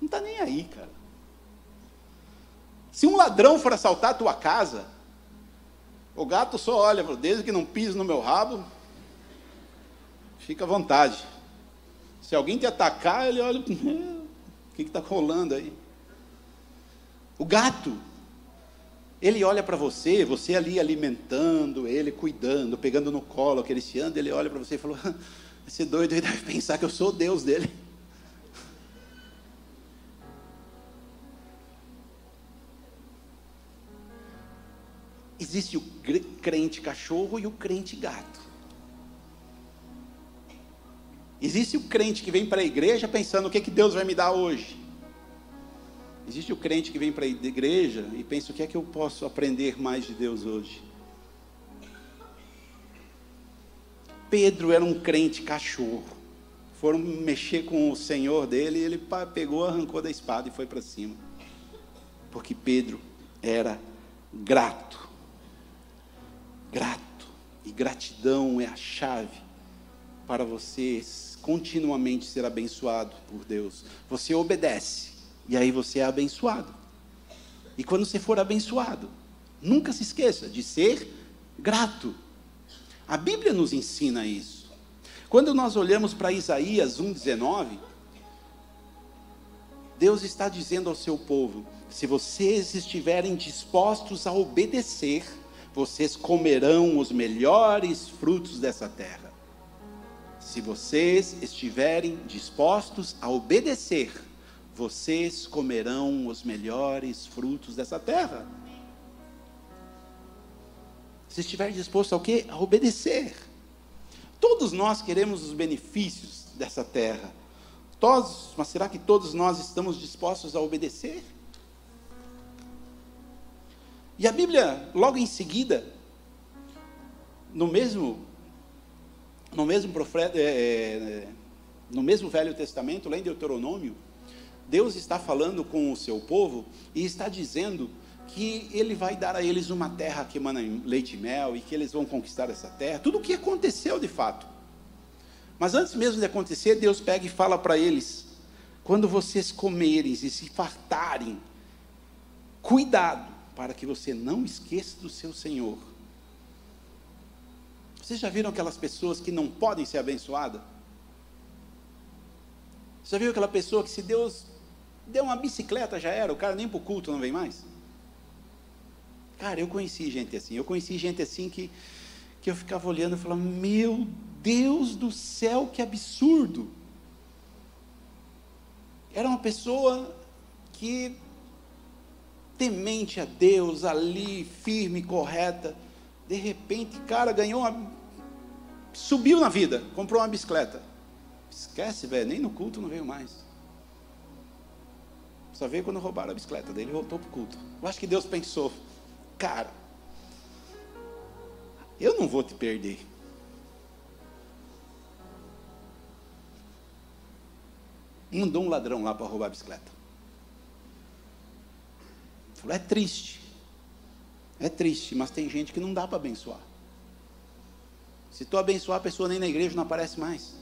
não está nem aí, cara. Se um ladrão for assaltar a tua casa, o gato só olha, desde que não pise no meu rabo, fica à vontade. Se alguém te atacar, ele olha, o que está rolando aí? O gato, ele olha para você, você ali alimentando, ele cuidando, pegando no colo, acariciando, ele olha para você e falou: esse doido deve pensar que eu sou o Deus dele. Existe o crente cachorro e o crente gato. Existe o crente que vem para a igreja pensando o que, que Deus vai me dar hoje. Existe o crente que vem para a igreja e pensa o que é que eu posso aprender mais de Deus hoje. Pedro era um crente cachorro. Foram mexer com o Senhor dele e ele pegou, arrancou da espada e foi para cima. Porque Pedro era grato grato. E gratidão é a chave para você continuamente ser abençoado por Deus. Você obedece e aí você é abençoado. E quando você for abençoado, nunca se esqueça de ser grato. A Bíblia nos ensina isso. Quando nós olhamos para Isaías 1,19, Deus está dizendo ao seu povo: se vocês estiverem dispostos a obedecer, vocês comerão os melhores frutos dessa terra. Se vocês estiverem dispostos a obedecer, vocês comerão os melhores frutos dessa terra. Se estiver disposto ao quê? A obedecer. Todos nós queremos os benefícios dessa terra. Todos, mas será que todos nós estamos dispostos a obedecer? E a Bíblia, logo em seguida, no mesmo, no mesmo profeta, é, é, no mesmo Velho Testamento, lá em Deuteronômio, Deus está falando com o seu povo e está dizendo que Ele vai dar a eles uma terra que emana leite e mel e que eles vão conquistar essa terra. Tudo o que aconteceu de fato. Mas antes mesmo de acontecer, Deus pega e fala para eles: quando vocês comerem e se fartarem, cuidado para que você não esqueça do seu Senhor. Vocês já viram aquelas pessoas que não podem ser abençoadas? Você já viu aquela pessoa que se Deus deu uma bicicleta já era, o cara nem para o culto não vem mais? Cara, eu conheci gente assim, eu conheci gente assim que, que eu ficava olhando e falava: Meu Deus do céu, que absurdo! Era uma pessoa que temente a Deus, ali, firme, correta. De repente, cara, ganhou uma. Subiu na vida, comprou uma bicicleta. Esquece, velho, nem no culto não veio mais. Só veio quando roubaram a bicicleta dele e voltou para o culto. Eu acho que Deus pensou, cara, eu não vou te perder. Mandou um ladrão lá para roubar a bicicleta. É triste. É triste, mas tem gente que não dá para abençoar. Se tu abençoar a pessoa nem na igreja não aparece mais.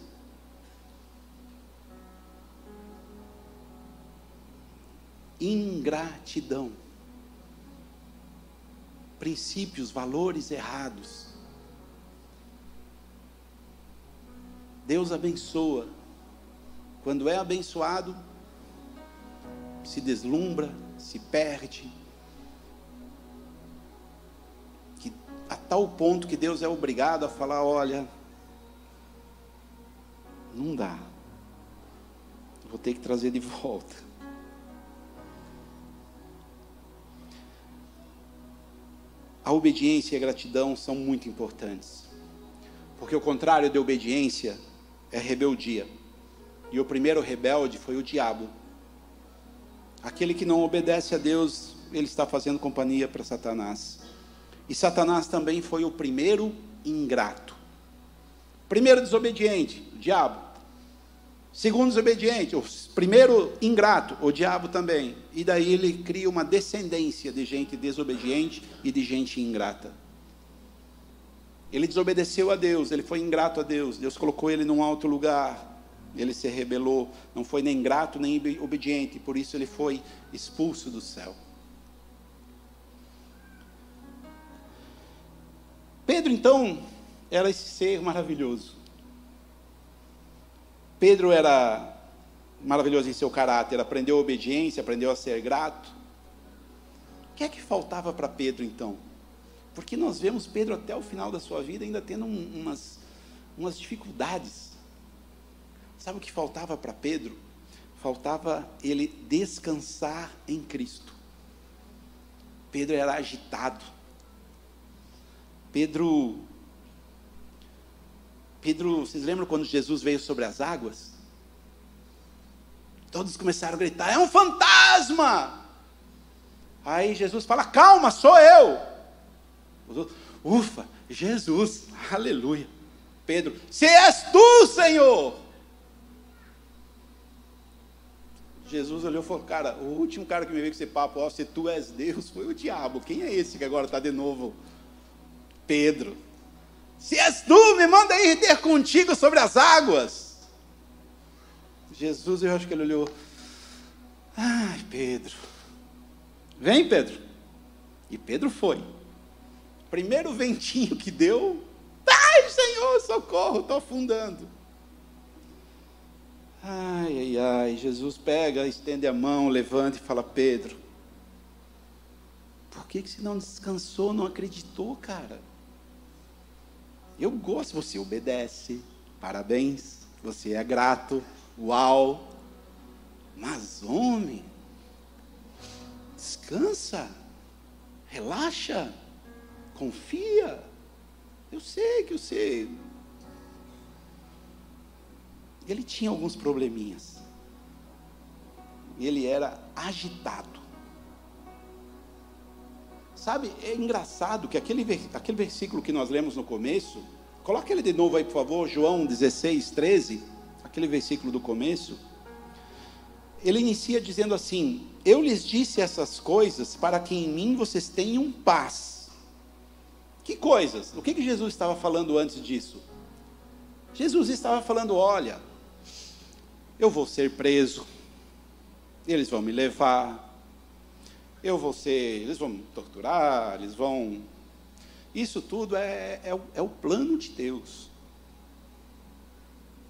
Ingratidão. Princípios, valores errados. Deus abençoa. Quando é abençoado, se deslumbra, se perde. Que, a tal ponto que Deus é obrigado a falar: olha, não dá, vou ter que trazer de volta. A obediência e a gratidão são muito importantes, porque o contrário de obediência é rebeldia, e o primeiro rebelde foi o diabo. Aquele que não obedece a Deus, ele está fazendo companhia para Satanás. E Satanás também foi o primeiro ingrato. Primeiro desobediente, o diabo. Segundo desobediente, o primeiro ingrato, o diabo também. E daí ele cria uma descendência de gente desobediente e de gente ingrata. Ele desobedeceu a Deus, ele foi ingrato a Deus. Deus colocou ele num alto lugar, ele se rebelou, não foi nem grato nem obediente, por isso ele foi expulso do céu. Pedro, então, era esse ser maravilhoso. Pedro era maravilhoso em seu caráter, aprendeu a obediência, aprendeu a ser grato. O que é que faltava para Pedro, então? Porque nós vemos Pedro até o final da sua vida ainda tendo umas, umas dificuldades Sabe o que faltava para Pedro? Faltava ele descansar em Cristo. Pedro era agitado. Pedro Pedro, vocês lembram quando Jesus veio sobre as águas? Todos começaram a gritar: "É um fantasma!" Aí Jesus fala: "Calma, sou eu." Ufa, Jesus, aleluia. Pedro, se és tu, Senhor. Jesus olhou e falou: Cara, o último cara que me veio com esse papo, ó, se tu és Deus, foi o diabo. Quem é esse que agora está de novo? Pedro. Se és tu, me manda ir ter contigo sobre as águas. Jesus, eu acho que ele olhou. Ai, Pedro. Vem, Pedro. E Pedro foi. Primeiro ventinho que deu. Ai, Senhor, socorro, estou afundando. Ai, ai, ai. Jesus pega, estende a mão, levanta e fala: Pedro, por que, que você não descansou, não acreditou, cara? Eu gosto, você obedece. Parabéns, você é grato. Uau! Mas, homem, descansa, relaxa, confia. Eu sei que você ele tinha alguns probleminhas. Ele era agitado. Sabe, é engraçado que aquele, aquele versículo que nós lemos no começo, coloca ele de novo aí, por favor, João 16, 13, aquele versículo do começo. Ele inicia dizendo assim: Eu lhes disse essas coisas para que em mim vocês tenham paz. Que coisas? O que, que Jesus estava falando antes disso? Jesus estava falando: olha, eu vou ser preso, eles vão me levar, eu vou ser, eles vão me torturar, eles vão. Isso tudo é, é, é o plano de Deus.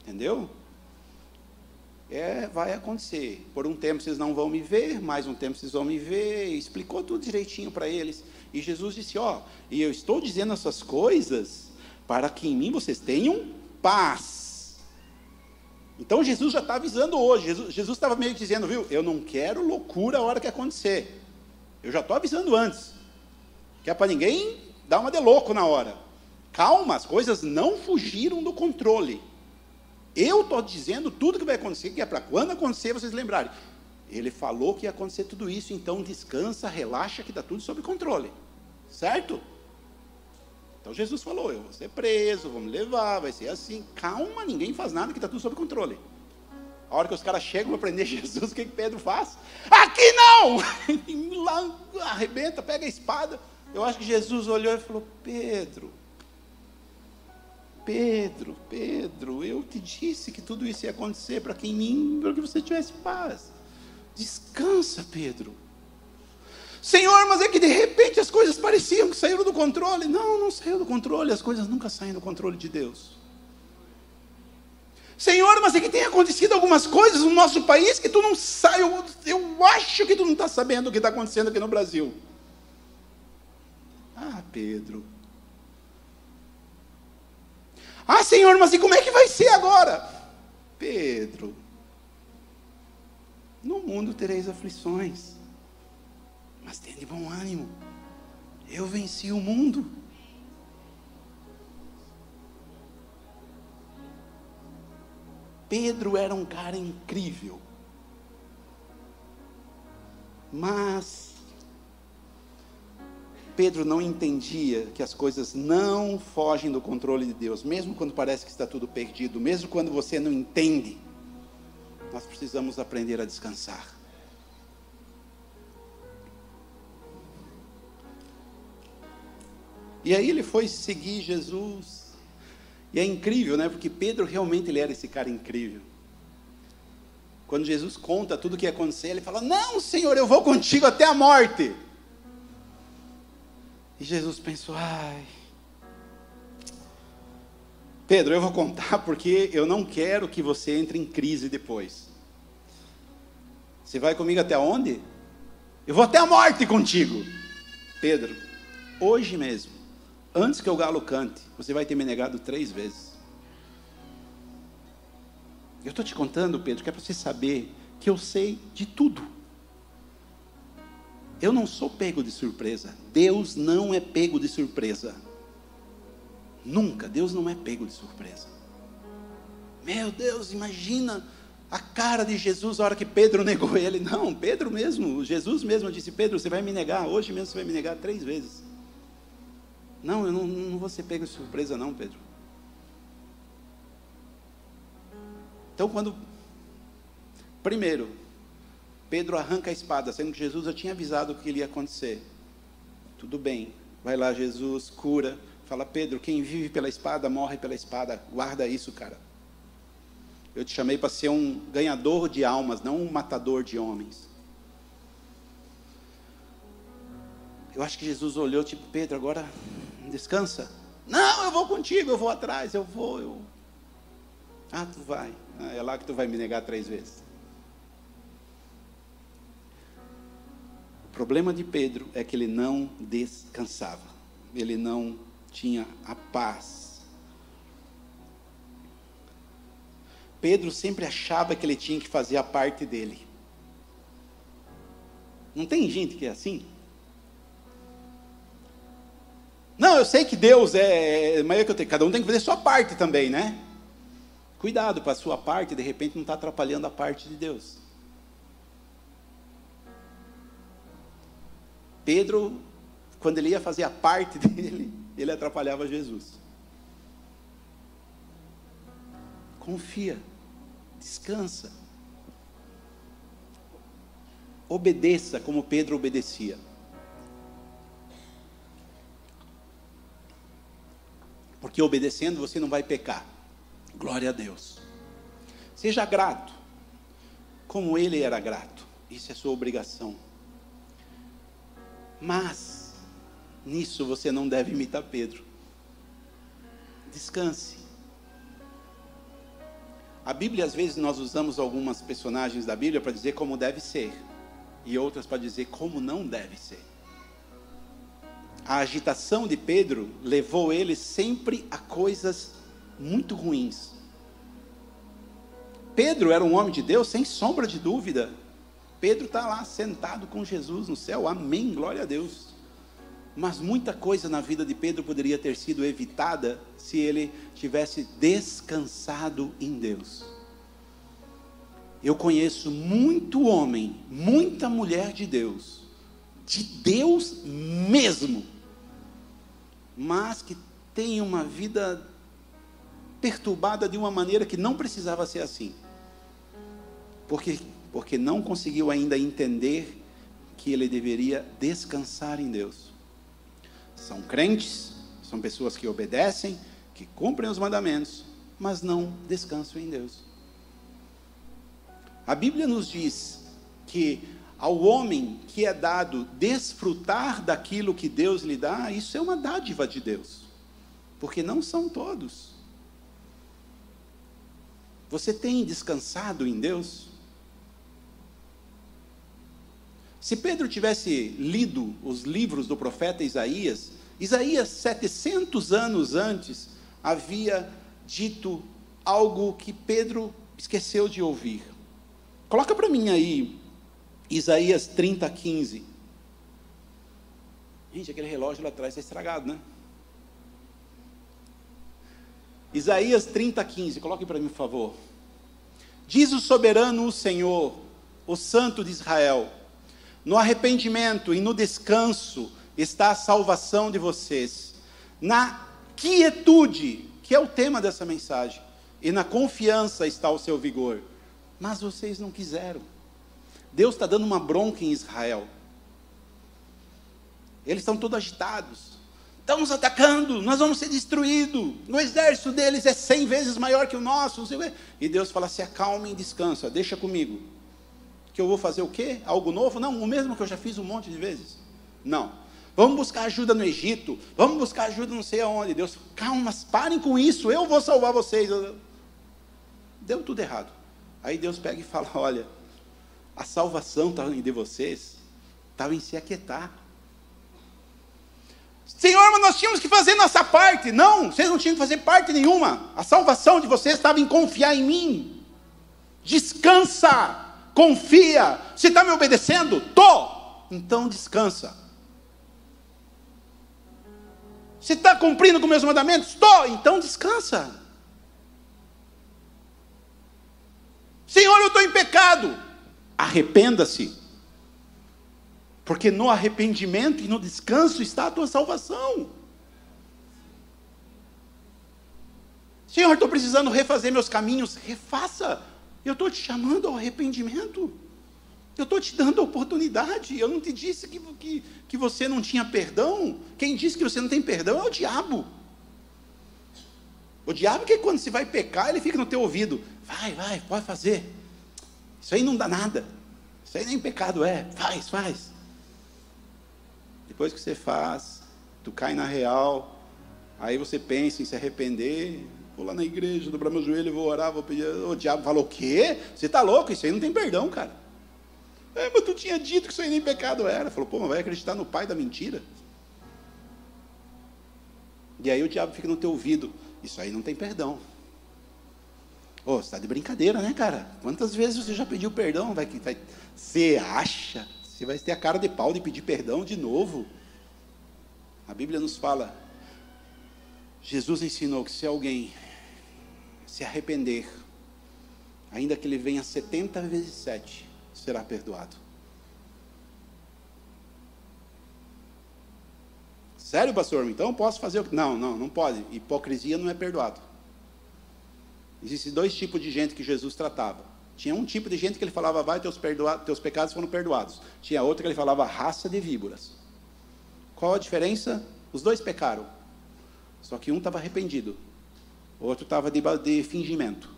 Entendeu? É, vai acontecer. Por um tempo vocês não vão me ver, mais um tempo vocês vão me ver. Explicou tudo direitinho para eles. E Jesus disse: Ó, e eu estou dizendo essas coisas para que em mim vocês tenham paz. Então Jesus já está avisando hoje. Jesus estava meio que dizendo, viu? Eu não quero loucura a hora que acontecer. Eu já estou avisando antes. Que é para ninguém dar uma de louco na hora. Calma, as coisas não fugiram do controle. Eu estou dizendo tudo que vai acontecer, que é para quando acontecer vocês lembrarem. Ele falou que ia acontecer tudo isso, então descansa, relaxa, que está tudo sob controle. Certo? Então Jesus falou: Eu vou ser preso, vou me levar, vai ser assim. Calma, ninguém faz nada, que está tudo sob controle. A hora que os caras chegam para prender Jesus, o que, que Pedro faz? Aqui não! Lá arrebenta, pega a espada. Eu acho que Jesus olhou e falou: Pedro, Pedro, Pedro, eu te disse que tudo isso ia acontecer para que em mim, para que você tivesse paz. Descansa, Pedro. Senhor, mas é que de repente as coisas pareciam que saíram do controle. Não, não saiu do controle, as coisas nunca saem do controle de Deus. Senhor, mas é que tem acontecido algumas coisas no nosso país que tu não sabe, eu, eu acho que tu não está sabendo o que está acontecendo aqui no Brasil. Ah, Pedro. Ah, Senhor, mas e como é que vai ser agora? Pedro, no mundo tereis aflições, mas de bom ânimo. Eu venci o mundo. Pedro era um cara incrível. Mas Pedro não entendia que as coisas não fogem do controle de Deus, mesmo quando parece que está tudo perdido, mesmo quando você não entende nós precisamos aprender a descansar. E aí ele foi seguir Jesus. E é incrível, né? Porque Pedro realmente ele era esse cara incrível. Quando Jesus conta tudo o que ia acontecer, ele fala: Não, Senhor, eu vou contigo até a morte. E Jesus pensou: Ai, Pedro, eu vou contar porque eu não quero que você entre em crise depois. Você vai comigo até onde? Eu vou até a morte contigo. Pedro, hoje mesmo, antes que o galo cante, você vai ter me negado três vezes. Eu estou te contando, Pedro, que é para você saber que eu sei de tudo. Eu não sou pego de surpresa. Deus não é pego de surpresa. Nunca, Deus não é pego de surpresa. Meu Deus, imagina a cara de Jesus a hora que Pedro negou ele. Não, Pedro mesmo, Jesus mesmo disse: Pedro, você vai me negar, hoje mesmo você vai me negar três vezes. Não, eu não, não vou ser pego de surpresa, não, Pedro. Então, quando. Primeiro, Pedro arranca a espada, sendo que Jesus já tinha avisado o que ia acontecer. Tudo bem, vai lá, Jesus, cura Fala, Pedro, quem vive pela espada morre pela espada. Guarda isso, cara. Eu te chamei para ser um ganhador de almas, não um matador de homens. Eu acho que Jesus olhou, tipo, Pedro, agora descansa. Não, eu vou contigo, eu vou atrás, eu vou, eu. Ah, tu vai. Ah, é lá que tu vai me negar três vezes. O problema de Pedro é que ele não descansava. Ele não tinha a paz. Pedro sempre achava que ele tinha que fazer a parte dele. Não tem gente que é assim? Não, eu sei que Deus é, é mas é que eu tenho, cada um tem que fazer sua parte também, né? Cuidado para a sua parte, de repente não está atrapalhando a parte de Deus. Pedro, quando ele ia fazer a parte dele, ele atrapalhava Jesus. Confia, descansa. Obedeça como Pedro obedecia. Porque obedecendo você não vai pecar. Glória a Deus. Seja grato, como ele era grato. Isso é sua obrigação. Mas, Nisso você não deve imitar Pedro. Descanse. A Bíblia, às vezes, nós usamos algumas personagens da Bíblia para dizer como deve ser, e outras para dizer como não deve ser. A agitação de Pedro levou ele sempre a coisas muito ruins. Pedro era um homem de Deus, sem sombra de dúvida. Pedro está lá sentado com Jesus no céu, amém, glória a Deus. Mas muita coisa na vida de Pedro poderia ter sido evitada se ele tivesse descansado em Deus. Eu conheço muito homem, muita mulher de Deus, de Deus mesmo, mas que tem uma vida perturbada de uma maneira que não precisava ser assim. Porque, porque não conseguiu ainda entender que ele deveria descansar em Deus. São crentes, são pessoas que obedecem, que cumprem os mandamentos, mas não descansam em Deus. A Bíblia nos diz que ao homem que é dado desfrutar daquilo que Deus lhe dá, isso é uma dádiva de Deus, porque não são todos. Você tem descansado em Deus? Se Pedro tivesse lido os livros do profeta Isaías, Isaías, 700 anos antes, havia dito algo que Pedro esqueceu de ouvir. Coloca para mim aí, Isaías 30, 15. Gente, aquele relógio lá atrás está estragado, né? Isaías 30, 15. Coloque para mim, por favor. Diz o soberano, o Senhor, o Santo de Israel: no arrependimento e no descanso está a salvação de vocês. Na quietude, que é o tema dessa mensagem, e na confiança está o seu vigor mas vocês não quiseram. Deus está dando uma bronca em Israel. Eles estão todos agitados. Estão nos atacando, nós vamos ser destruídos. O exército deles é cem vezes maior que o nosso. E Deus fala: se acalmem e descansa, deixa comigo. Que eu vou fazer o quê? Algo novo? Não, o mesmo que eu já fiz um monte de vezes. Não. Vamos buscar ajuda no Egito, vamos buscar ajuda não sei aonde. Deus, calma, parem com isso, eu vou salvar vocês. Deu tudo errado. Aí Deus pega e fala: Olha, a salvação de vocês estava em se aquietar. Senhor, mas nós tínhamos que fazer nossa parte. Não, vocês não tinham que fazer parte nenhuma. A salvação de vocês estava em confiar em mim. Descansa, confia. Você está me obedecendo? Tô. Então descansa. Você está cumprindo com meus mandamentos? Estou. Então descansa. Senhor, eu estou em pecado. Arrependa-se. Porque no arrependimento e no descanso está a tua salvação. Senhor, estou precisando refazer meus caminhos. Refaça. Eu estou te chamando ao arrependimento. Eu estou te dando a oportunidade. Eu não te disse que, que, que você não tinha perdão. Quem disse que você não tem perdão é o diabo. O diabo que quando você vai pecar, ele fica no teu ouvido. Vai, vai, pode fazer. Isso aí não dá nada. Isso aí nem pecado é. Faz, faz. Depois que você faz, tu cai na real, aí você pensa em se arrepender, vou lá na igreja, dobrar meu joelho, vou orar, vou pedir. O diabo falou: o quê? Você está louco? Isso aí não tem perdão, cara. É, mas tu tinha dito que isso aí nem pecado era. Falou, pô, mas vai acreditar no pai da mentira? E aí o diabo fica no teu ouvido. Isso aí não tem perdão. Ô, oh, você está de brincadeira, né, cara? Quantas vezes você já pediu perdão? Vai, vai, você acha? Você vai ter a cara de pau de pedir perdão de novo? A Bíblia nos fala. Jesus ensinou que se alguém se arrepender, ainda que ele venha 70 vezes 7, será perdoado. Sério, pastor? Então posso fazer o que? Não, não, não pode. Hipocrisia não é perdoado. Existem dois tipos de gente que Jesus tratava. Tinha um tipo de gente que ele falava, vai, teus, perdoa teus pecados foram perdoados. Tinha outro que ele falava, raça de víboras. Qual a diferença? Os dois pecaram. Só que um estava arrependido. O outro estava de, de fingimento.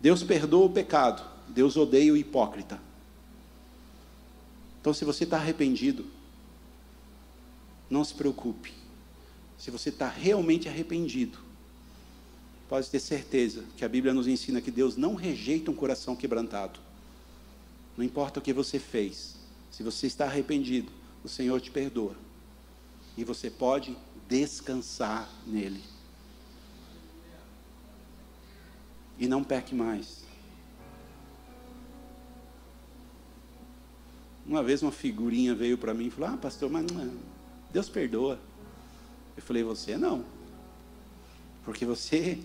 Deus perdoa o pecado. Deus odeia o hipócrita. Então, se você está arrependido, não se preocupe. Se você está realmente arrependido, pode ter certeza que a Bíblia nos ensina que Deus não rejeita um coração quebrantado. Não importa o que você fez, se você está arrependido, o Senhor te perdoa. E você pode descansar nele. E não peque mais. Uma vez uma figurinha veio para mim e falou: Ah, pastor, mas não, é. Deus perdoa. Eu falei: Você não. Porque você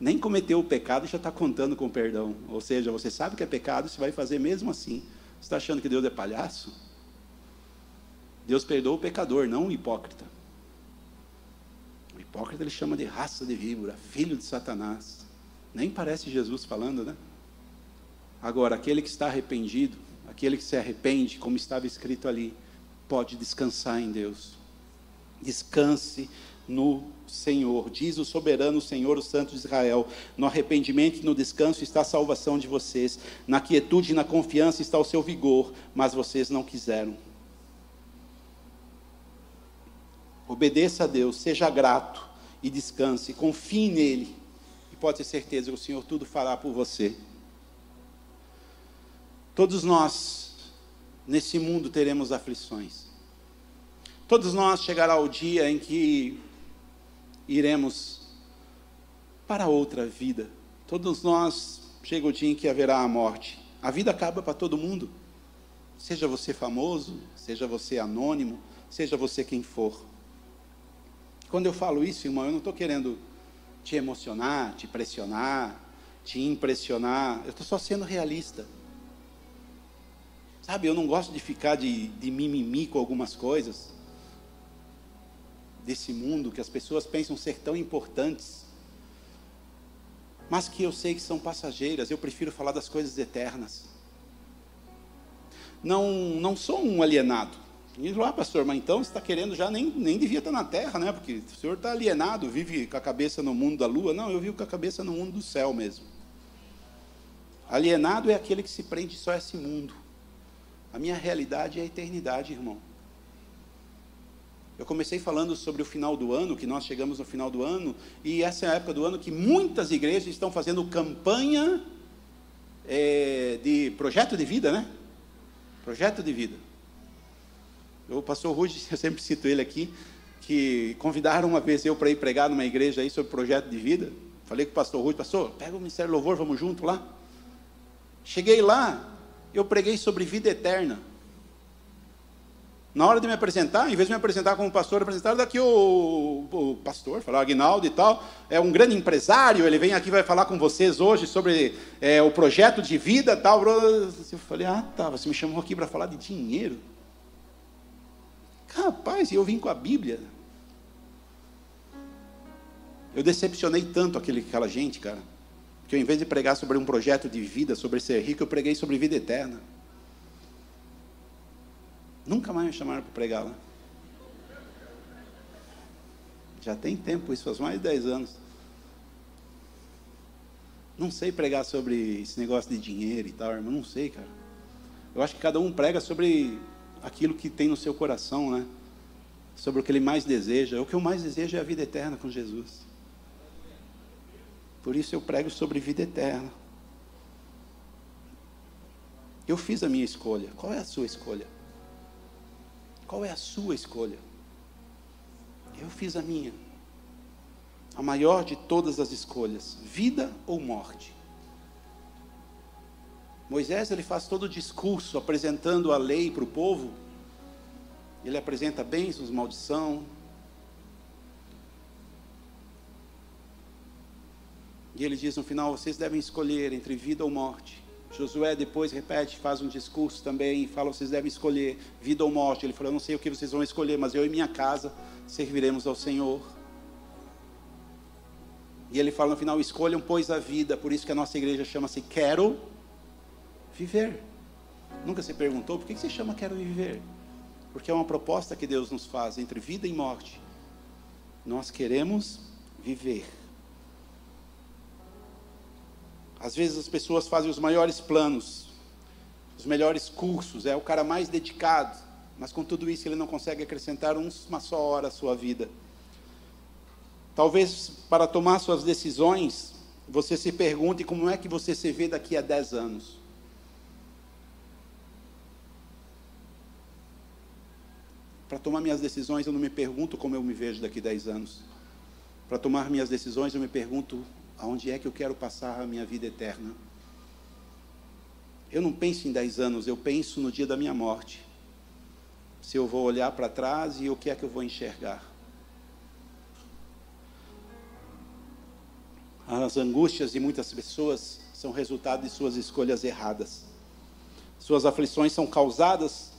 nem cometeu o pecado e já está contando com perdão. Ou seja, você sabe que é pecado e você vai fazer mesmo assim. Você está achando que Deus é palhaço? Deus perdoa o pecador, não o hipócrita. O hipócrita ele chama de raça de víbora, filho de Satanás. Nem parece Jesus falando, né? Agora, aquele que está arrependido, aquele que se arrepende, como estava escrito ali, pode descansar em Deus. Descanse no Senhor. Diz o soberano Senhor, o Santo de Israel: no arrependimento e no descanso está a salvação de vocês, na quietude e na confiança está o seu vigor, mas vocês não quiseram. Obedeça a Deus, seja grato e descanse, confie nele, e pode ter certeza que o Senhor tudo fará por você. Todos nós, nesse mundo, teremos aflições. Todos nós chegará o dia em que iremos para outra vida. Todos nós chega o dia em que haverá a morte. A vida acaba para todo mundo. Seja você famoso, seja você anônimo, seja você quem for. Quando eu falo isso, irmão, eu não estou querendo te emocionar, te pressionar, te impressionar. Eu estou só sendo realista. Sabe, eu não gosto de ficar de, de mimimi com algumas coisas desse mundo que as pessoas pensam ser tão importantes, mas que eu sei que são passageiras. Eu prefiro falar das coisas eternas. Não, não sou um alienado. E lá, ah, pastor, mas então você está querendo já nem, nem devia estar na terra, né? Porque o senhor está alienado, vive com a cabeça no mundo da lua. Não, eu vivo com a cabeça no mundo do céu mesmo. Alienado é aquele que se prende só a esse mundo. A minha realidade é a eternidade, irmão. Eu comecei falando sobre o final do ano, que nós chegamos no final do ano, e essa é a época do ano que muitas igrejas estão fazendo campanha é, de projeto de vida, né? Projeto de vida. O pastor Rude, eu sempre cito ele aqui, que convidaram uma vez eu para ir pregar numa igreja aí sobre projeto de vida. Falei com o pastor Rude, pastor, pega o Ministério Louvor, vamos junto lá. Cheguei lá, eu preguei sobre vida eterna. Na hora de me apresentar, em vez de me apresentar como pastor, apresentaram daqui o, o pastor, falar Aguinaldo e tal, é um grande empresário, ele vem aqui vai falar com vocês hoje sobre é, o projeto de vida tal. Eu falei, ah tá, você me chamou aqui para falar de dinheiro. Rapaz, eu vim com a Bíblia. Eu decepcionei tanto aquele, aquela gente, cara que eu, em vez de pregar sobre um projeto de vida, sobre ser rico, eu preguei sobre vida eterna. Nunca mais me chamaram para pregar lá. Já tem tempo, isso faz mais de 10 anos. Não sei pregar sobre esse negócio de dinheiro e tal, irmão. Não sei, cara. Eu acho que cada um prega sobre aquilo que tem no seu coração, né? Sobre o que ele mais deseja. O que eu mais desejo é a vida eterna com Jesus. Por isso eu prego sobre vida eterna. Eu fiz a minha escolha. Qual é a sua escolha? Qual é a sua escolha? Eu fiz a minha. A maior de todas as escolhas: vida ou morte. Moisés ele faz todo o discurso apresentando a lei para o povo. Ele apresenta bênçãos, maldição, E ele diz no final: vocês devem escolher entre vida ou morte. Josué depois repete, faz um discurso também, fala: vocês devem escolher vida ou morte. Ele falou: eu não sei o que vocês vão escolher, mas eu e minha casa serviremos ao Senhor. E ele fala no final: escolham, pois, a vida. Por isso que a nossa igreja chama-se Quero Viver. Nunca se perguntou por que você chama Quero Viver? Porque é uma proposta que Deus nos faz entre vida e morte. Nós queremos viver. Às vezes as pessoas fazem os maiores planos, os melhores cursos, é o cara mais dedicado, mas com tudo isso ele não consegue acrescentar uma só hora à sua vida. Talvez para tomar suas decisões, você se pergunte como é que você se vê daqui a 10 anos. Para tomar minhas decisões, eu não me pergunto como eu me vejo daqui a 10 anos. Para tomar minhas decisões, eu me pergunto aonde é que eu quero passar a minha vida eterna. Eu não penso em 10 anos, eu penso no dia da minha morte. Se eu vou olhar para trás e o que é que eu vou enxergar. As angústias de muitas pessoas são resultado de suas escolhas erradas. Suas aflições são causadas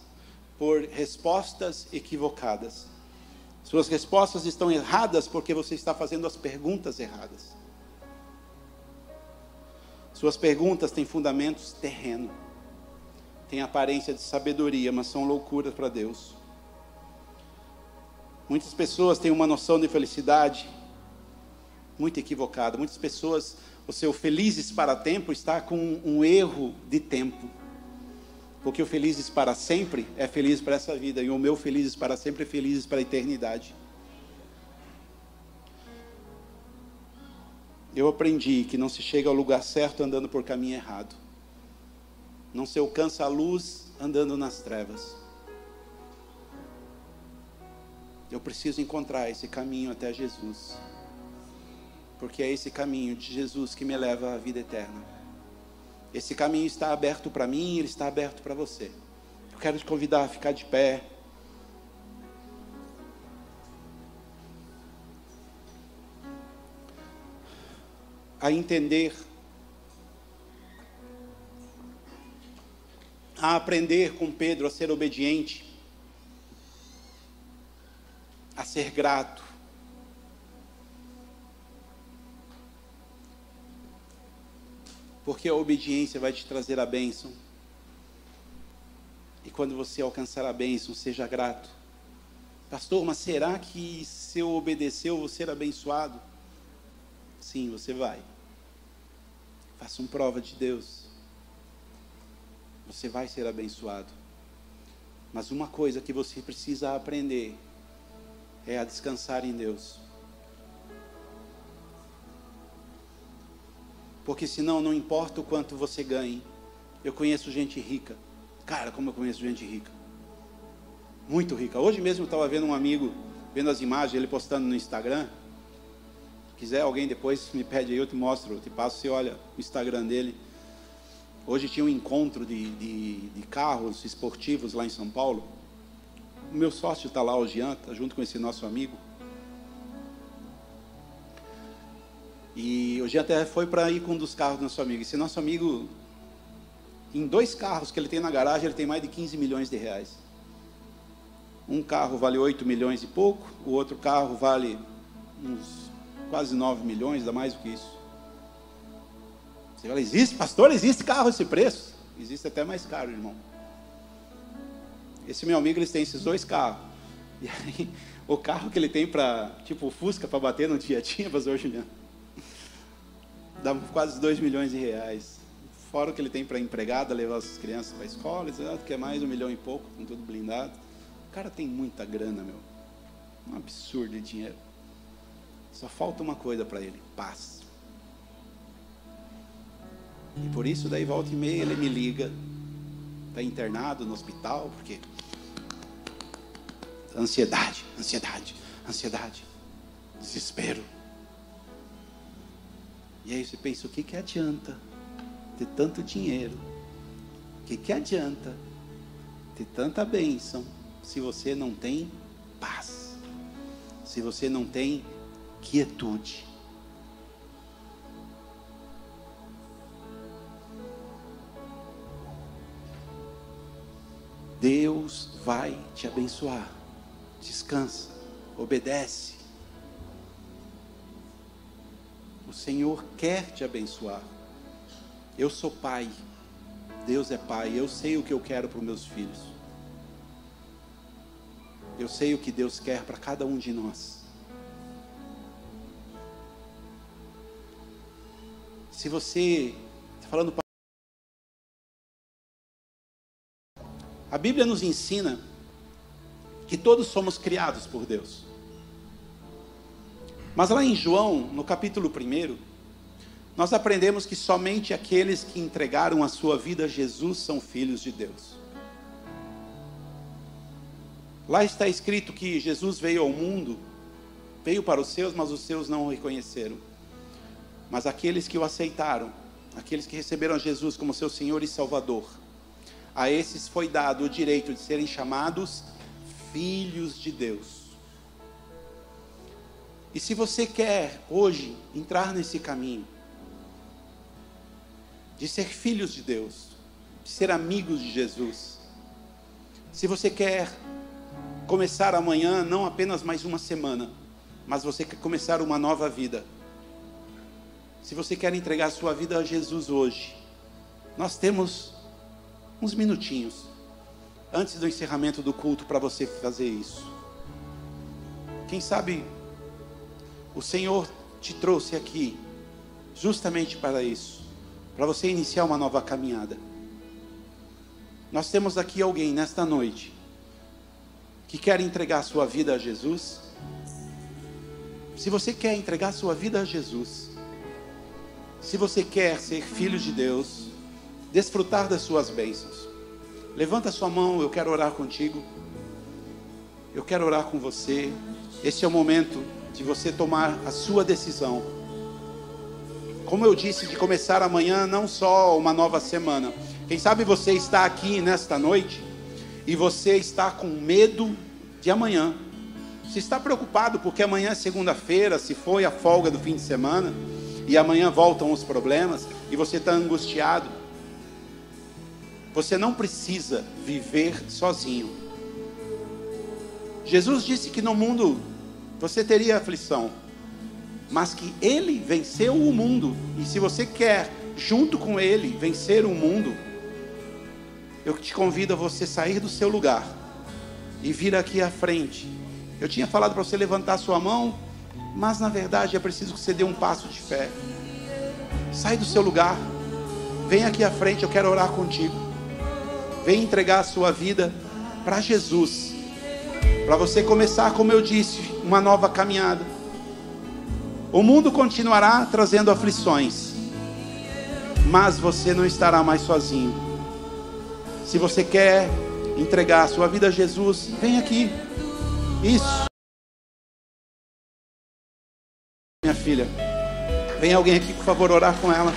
por respostas equivocadas. Suas respostas estão erradas porque você está fazendo as perguntas erradas. Suas perguntas têm fundamentos terreno, têm aparência de sabedoria, mas são loucuras para Deus. Muitas pessoas têm uma noção de felicidade muito equivocada. Muitas pessoas, o seu felizes para tempo está com um erro de tempo. Porque o felizes para sempre é feliz para essa vida, e o meu felizes para sempre é felizes para a eternidade. Eu aprendi que não se chega ao lugar certo andando por caminho errado. Não se alcança a luz andando nas trevas. Eu preciso encontrar esse caminho até Jesus. Porque é esse caminho de Jesus que me leva à vida eterna. Esse caminho está aberto para mim, ele está aberto para você. Eu quero te convidar a ficar de pé. A entender, a aprender com Pedro a ser obediente, a ser grato, porque a obediência vai te trazer a bênção. E quando você alcançar a bênção, seja grato. Pastor, mas será que se eu obedecer eu vou ser abençoado? Sim, você vai. Faça uma prova de Deus. Você vai ser abençoado. Mas uma coisa que você precisa aprender é a descansar em Deus. Porque senão não importa o quanto você ganhe. Eu conheço gente rica. Cara, como eu conheço gente rica. Muito rica. Hoje mesmo eu estava vendo um amigo, vendo as imagens, ele postando no Instagram. Se quiser alguém depois me pede aí, eu te mostro, eu te passo, você olha o Instagram dele. Hoje tinha um encontro de, de, de carros esportivos lá em São Paulo. O meu sócio está lá, o Jean, tá junto com esse nosso amigo. E hoje até foi para ir com um dos carros do nosso amigo. Esse nosso amigo, em dois carros que ele tem na garagem, ele tem mais de 15 milhões de reais. Um carro vale 8 milhões e pouco, o outro carro vale uns quase 9 milhões, dá mais do que isso. Você fala, existe, pastor, existe carro esse preço? Existe até mais caro, irmão. Esse meu amigo, eles têm esses dois carros. E aí, o carro que ele tem para, tipo, o Fusca para bater no dia tinha, pastor Juliano dá quase 2 milhões de reais. Fora o que ele tem para empregada, levar as crianças para a escola, que é mais um milhão e pouco, com tudo blindado. O cara tem muita grana, meu. Um absurdo de dinheiro. Só falta uma coisa para ele: paz. E por isso, daí volta e meia, ele me liga. Está internado no hospital, porque. Ansiedade, ansiedade, ansiedade, desespero. E aí você pensa, o que, que adianta ter tanto dinheiro? O que, que adianta ter tanta bênção se você não tem paz? Se você não tem quietude? Deus vai te abençoar. Descansa, obedece. O Senhor quer te abençoar. Eu sou pai. Deus é pai. Eu sei o que eu quero para os meus filhos. Eu sei o que Deus quer para cada um de nós. Se você está falando A Bíblia nos ensina que todos somos criados por Deus. Mas lá em João, no capítulo 1, nós aprendemos que somente aqueles que entregaram a sua vida a Jesus são filhos de Deus. Lá está escrito que Jesus veio ao mundo, veio para os seus, mas os seus não o reconheceram. Mas aqueles que o aceitaram, aqueles que receberam Jesus como seu Senhor e Salvador, a esses foi dado o direito de serem chamados filhos de Deus. E se você quer hoje entrar nesse caminho, de ser filhos de Deus, de ser amigos de Jesus, se você quer começar amanhã não apenas mais uma semana, mas você quer começar uma nova vida, se você quer entregar sua vida a Jesus hoje, nós temos uns minutinhos antes do encerramento do culto para você fazer isso. Quem sabe o Senhor te trouxe aqui justamente para isso, para você iniciar uma nova caminhada. Nós temos aqui alguém nesta noite que quer entregar sua vida a Jesus. Se você quer entregar sua vida a Jesus, se você quer ser filho de Deus, desfrutar das suas bênçãos, levanta sua mão, eu quero orar contigo. Eu quero orar com você. Esse é o momento de você tomar a sua decisão. Como eu disse, de começar amanhã não só uma nova semana. Quem sabe você está aqui nesta noite e você está com medo de amanhã. Você está preocupado porque amanhã é segunda-feira, se foi a folga do fim de semana, e amanhã voltam os problemas, e você está angustiado. Você não precisa viver sozinho. Jesus disse que no mundo você teria aflição, mas que ele venceu o mundo, e se você quer, junto com ele, vencer o mundo, eu te convido a você sair do seu lugar e vir aqui à frente. Eu tinha falado para você levantar sua mão, mas na verdade é preciso que você dê um passo de fé. Sai do seu lugar, vem aqui à frente, eu quero orar contigo. Vem entregar a sua vida para Jesus para você começar, como eu disse, uma nova caminhada. O mundo continuará trazendo aflições, mas você não estará mais sozinho. Se você quer entregar a sua vida a Jesus, vem aqui. Isso. Minha filha, vem alguém aqui, por favor, orar com ela.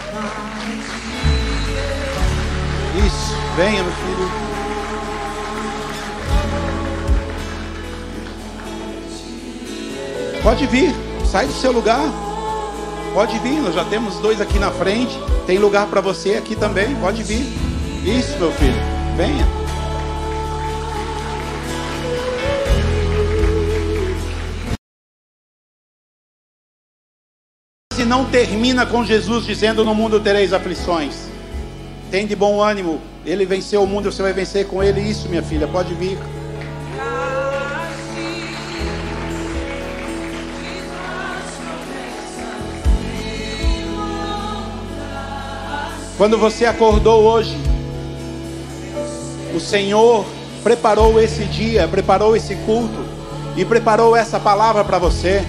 Isso, venha, meu filho. Pode vir, sai do seu lugar. Pode vir, nós já temos dois aqui na frente. Tem lugar para você aqui também. Pode vir. Isso, meu filho. Venha. Se não termina com Jesus dizendo: No mundo tereis aflições. Tem de bom ânimo. Ele venceu o mundo, você vai vencer com ele. Isso, minha filha. Pode vir. Quando você acordou hoje, o Senhor preparou esse dia, preparou esse culto e preparou essa palavra para você.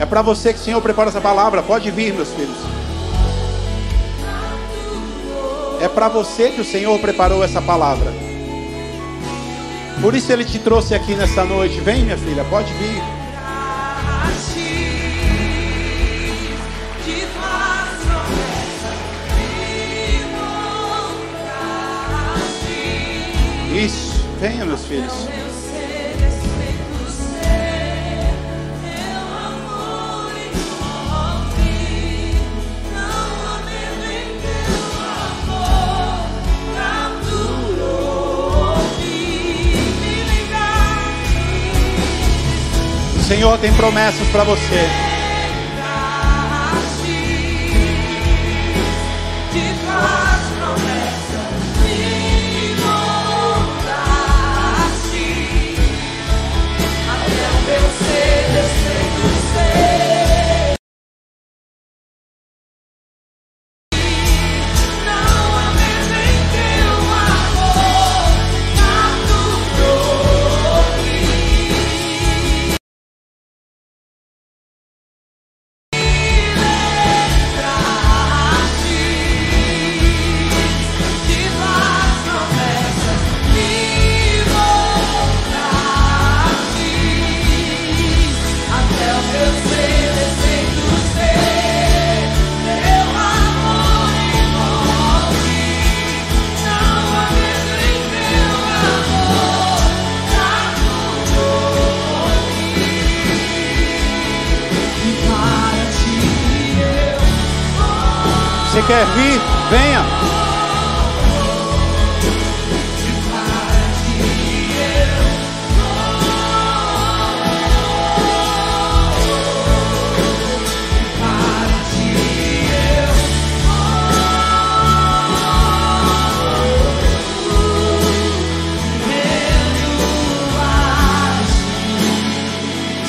É para você que o Senhor preparou essa palavra. Pode vir, meus filhos. É para você que o Senhor preparou essa palavra. Por isso Ele te trouxe aqui nessa noite. Vem, minha filha, pode vir. Isso, venha, meus filhos. Senhor tem promessas para você.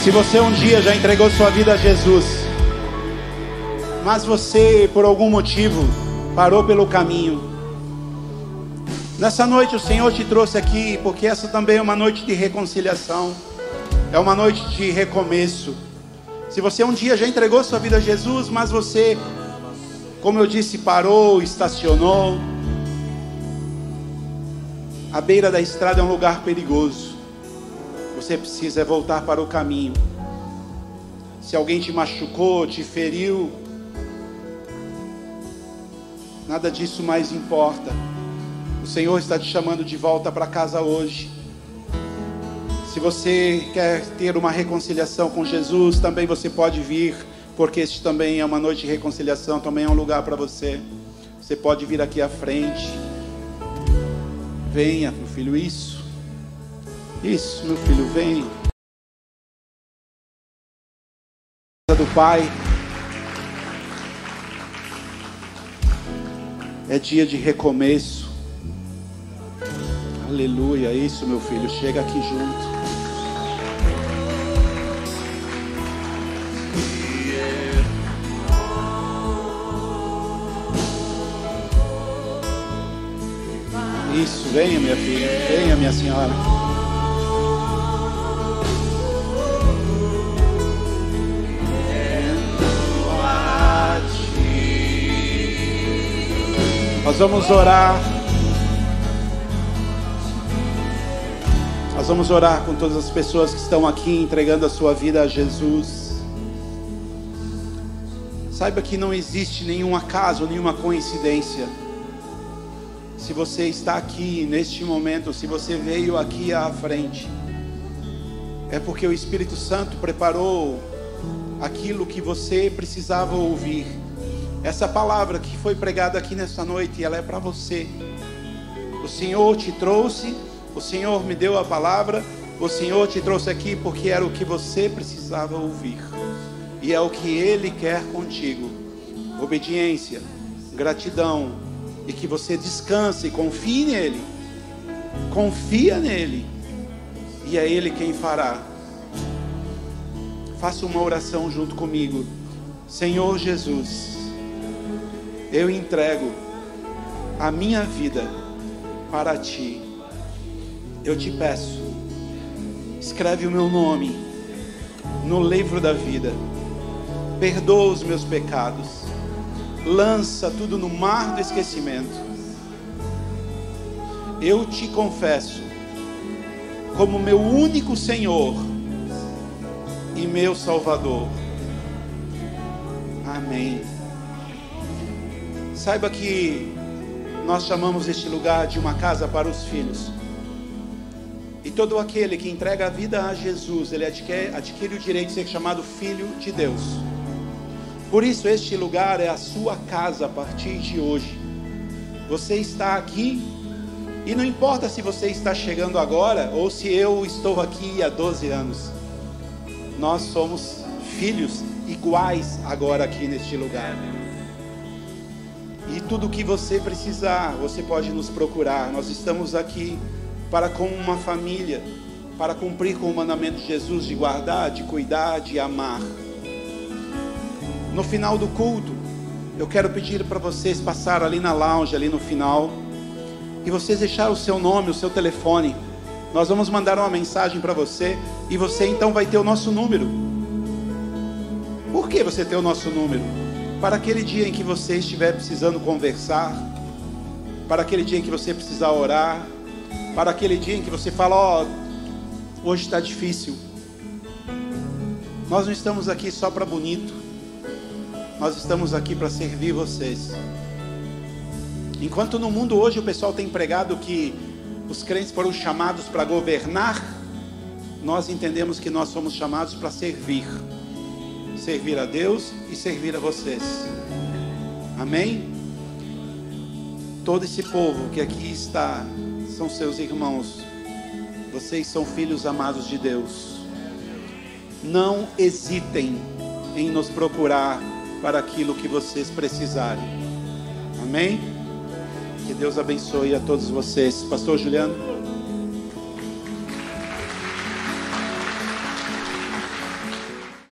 Se você um dia já entregou sua vida a Jesus, mas você por algum motivo parou pelo caminho, nessa noite o Senhor te trouxe aqui porque essa também é uma noite de reconciliação, é uma noite de recomeço. Se você um dia já entregou sua vida a Jesus, mas você, como eu disse, parou, estacionou, a beira da estrada é um lugar perigoso você precisa é voltar para o caminho. Se alguém te machucou, te feriu, nada disso mais importa. O Senhor está te chamando de volta para casa hoje. Se você quer ter uma reconciliação com Jesus, também você pode vir, porque este também é uma noite de reconciliação, também é um lugar para você. Você pode vir aqui à frente. Venha, meu filho, isso. Isso, meu filho, vem. Do Pai. É dia de recomeço. Aleluia. Isso, meu filho. Chega aqui junto. Isso, venha, minha filha. Venha, minha senhora. Nós vamos orar. Nós vamos orar com todas as pessoas que estão aqui entregando a sua vida a Jesus. Saiba que não existe nenhum acaso, nenhuma coincidência. Se você está aqui neste momento, se você veio aqui à frente, é porque o Espírito Santo preparou aquilo que você precisava ouvir. Essa palavra que foi pregada aqui nessa noite, ela é para você. O Senhor te trouxe, o Senhor me deu a palavra, o Senhor te trouxe aqui porque era o que você precisava ouvir. E é o que Ele quer contigo. Obediência, gratidão e que você descanse, confie nele. Confia nele. E é Ele quem fará. Faça uma oração junto comigo. Senhor Jesus, eu entrego a minha vida para ti. Eu te peço, escreve o meu nome no livro da vida, perdoa os meus pecados, lança tudo no mar do esquecimento. Eu te confesso como meu único Senhor e meu Salvador. Amém. Saiba que nós chamamos este lugar de uma casa para os filhos. E todo aquele que entrega a vida a Jesus, ele adquire, adquire o direito de ser chamado filho de Deus. Por isso, este lugar é a sua casa a partir de hoje. Você está aqui, e não importa se você está chegando agora ou se eu estou aqui há 12 anos, nós somos filhos iguais agora aqui neste lugar. Tudo o que você precisar, você pode nos procurar. Nós estamos aqui para como uma família, para cumprir com o mandamento de Jesus de guardar, de cuidar, de amar. No final do culto, eu quero pedir para vocês passar ali na lounge, ali no final, e vocês deixar o seu nome, o seu telefone. Nós vamos mandar uma mensagem para você e você então vai ter o nosso número. Por que você tem o nosso número? Para aquele dia em que você estiver precisando conversar, para aquele dia em que você precisar orar, para aquele dia em que você fala: Ó, oh, hoje está difícil. Nós não estamos aqui só para bonito, nós estamos aqui para servir vocês. Enquanto no mundo hoje o pessoal tem pregado que os crentes foram chamados para governar, nós entendemos que nós somos chamados para servir servir a Deus e servir a vocês. Amém? Todo esse povo que aqui está são seus irmãos. Vocês são filhos amados de Deus. Não hesitem em nos procurar para aquilo que vocês precisarem. Amém? Que Deus abençoe a todos vocês. Pastor Juliano.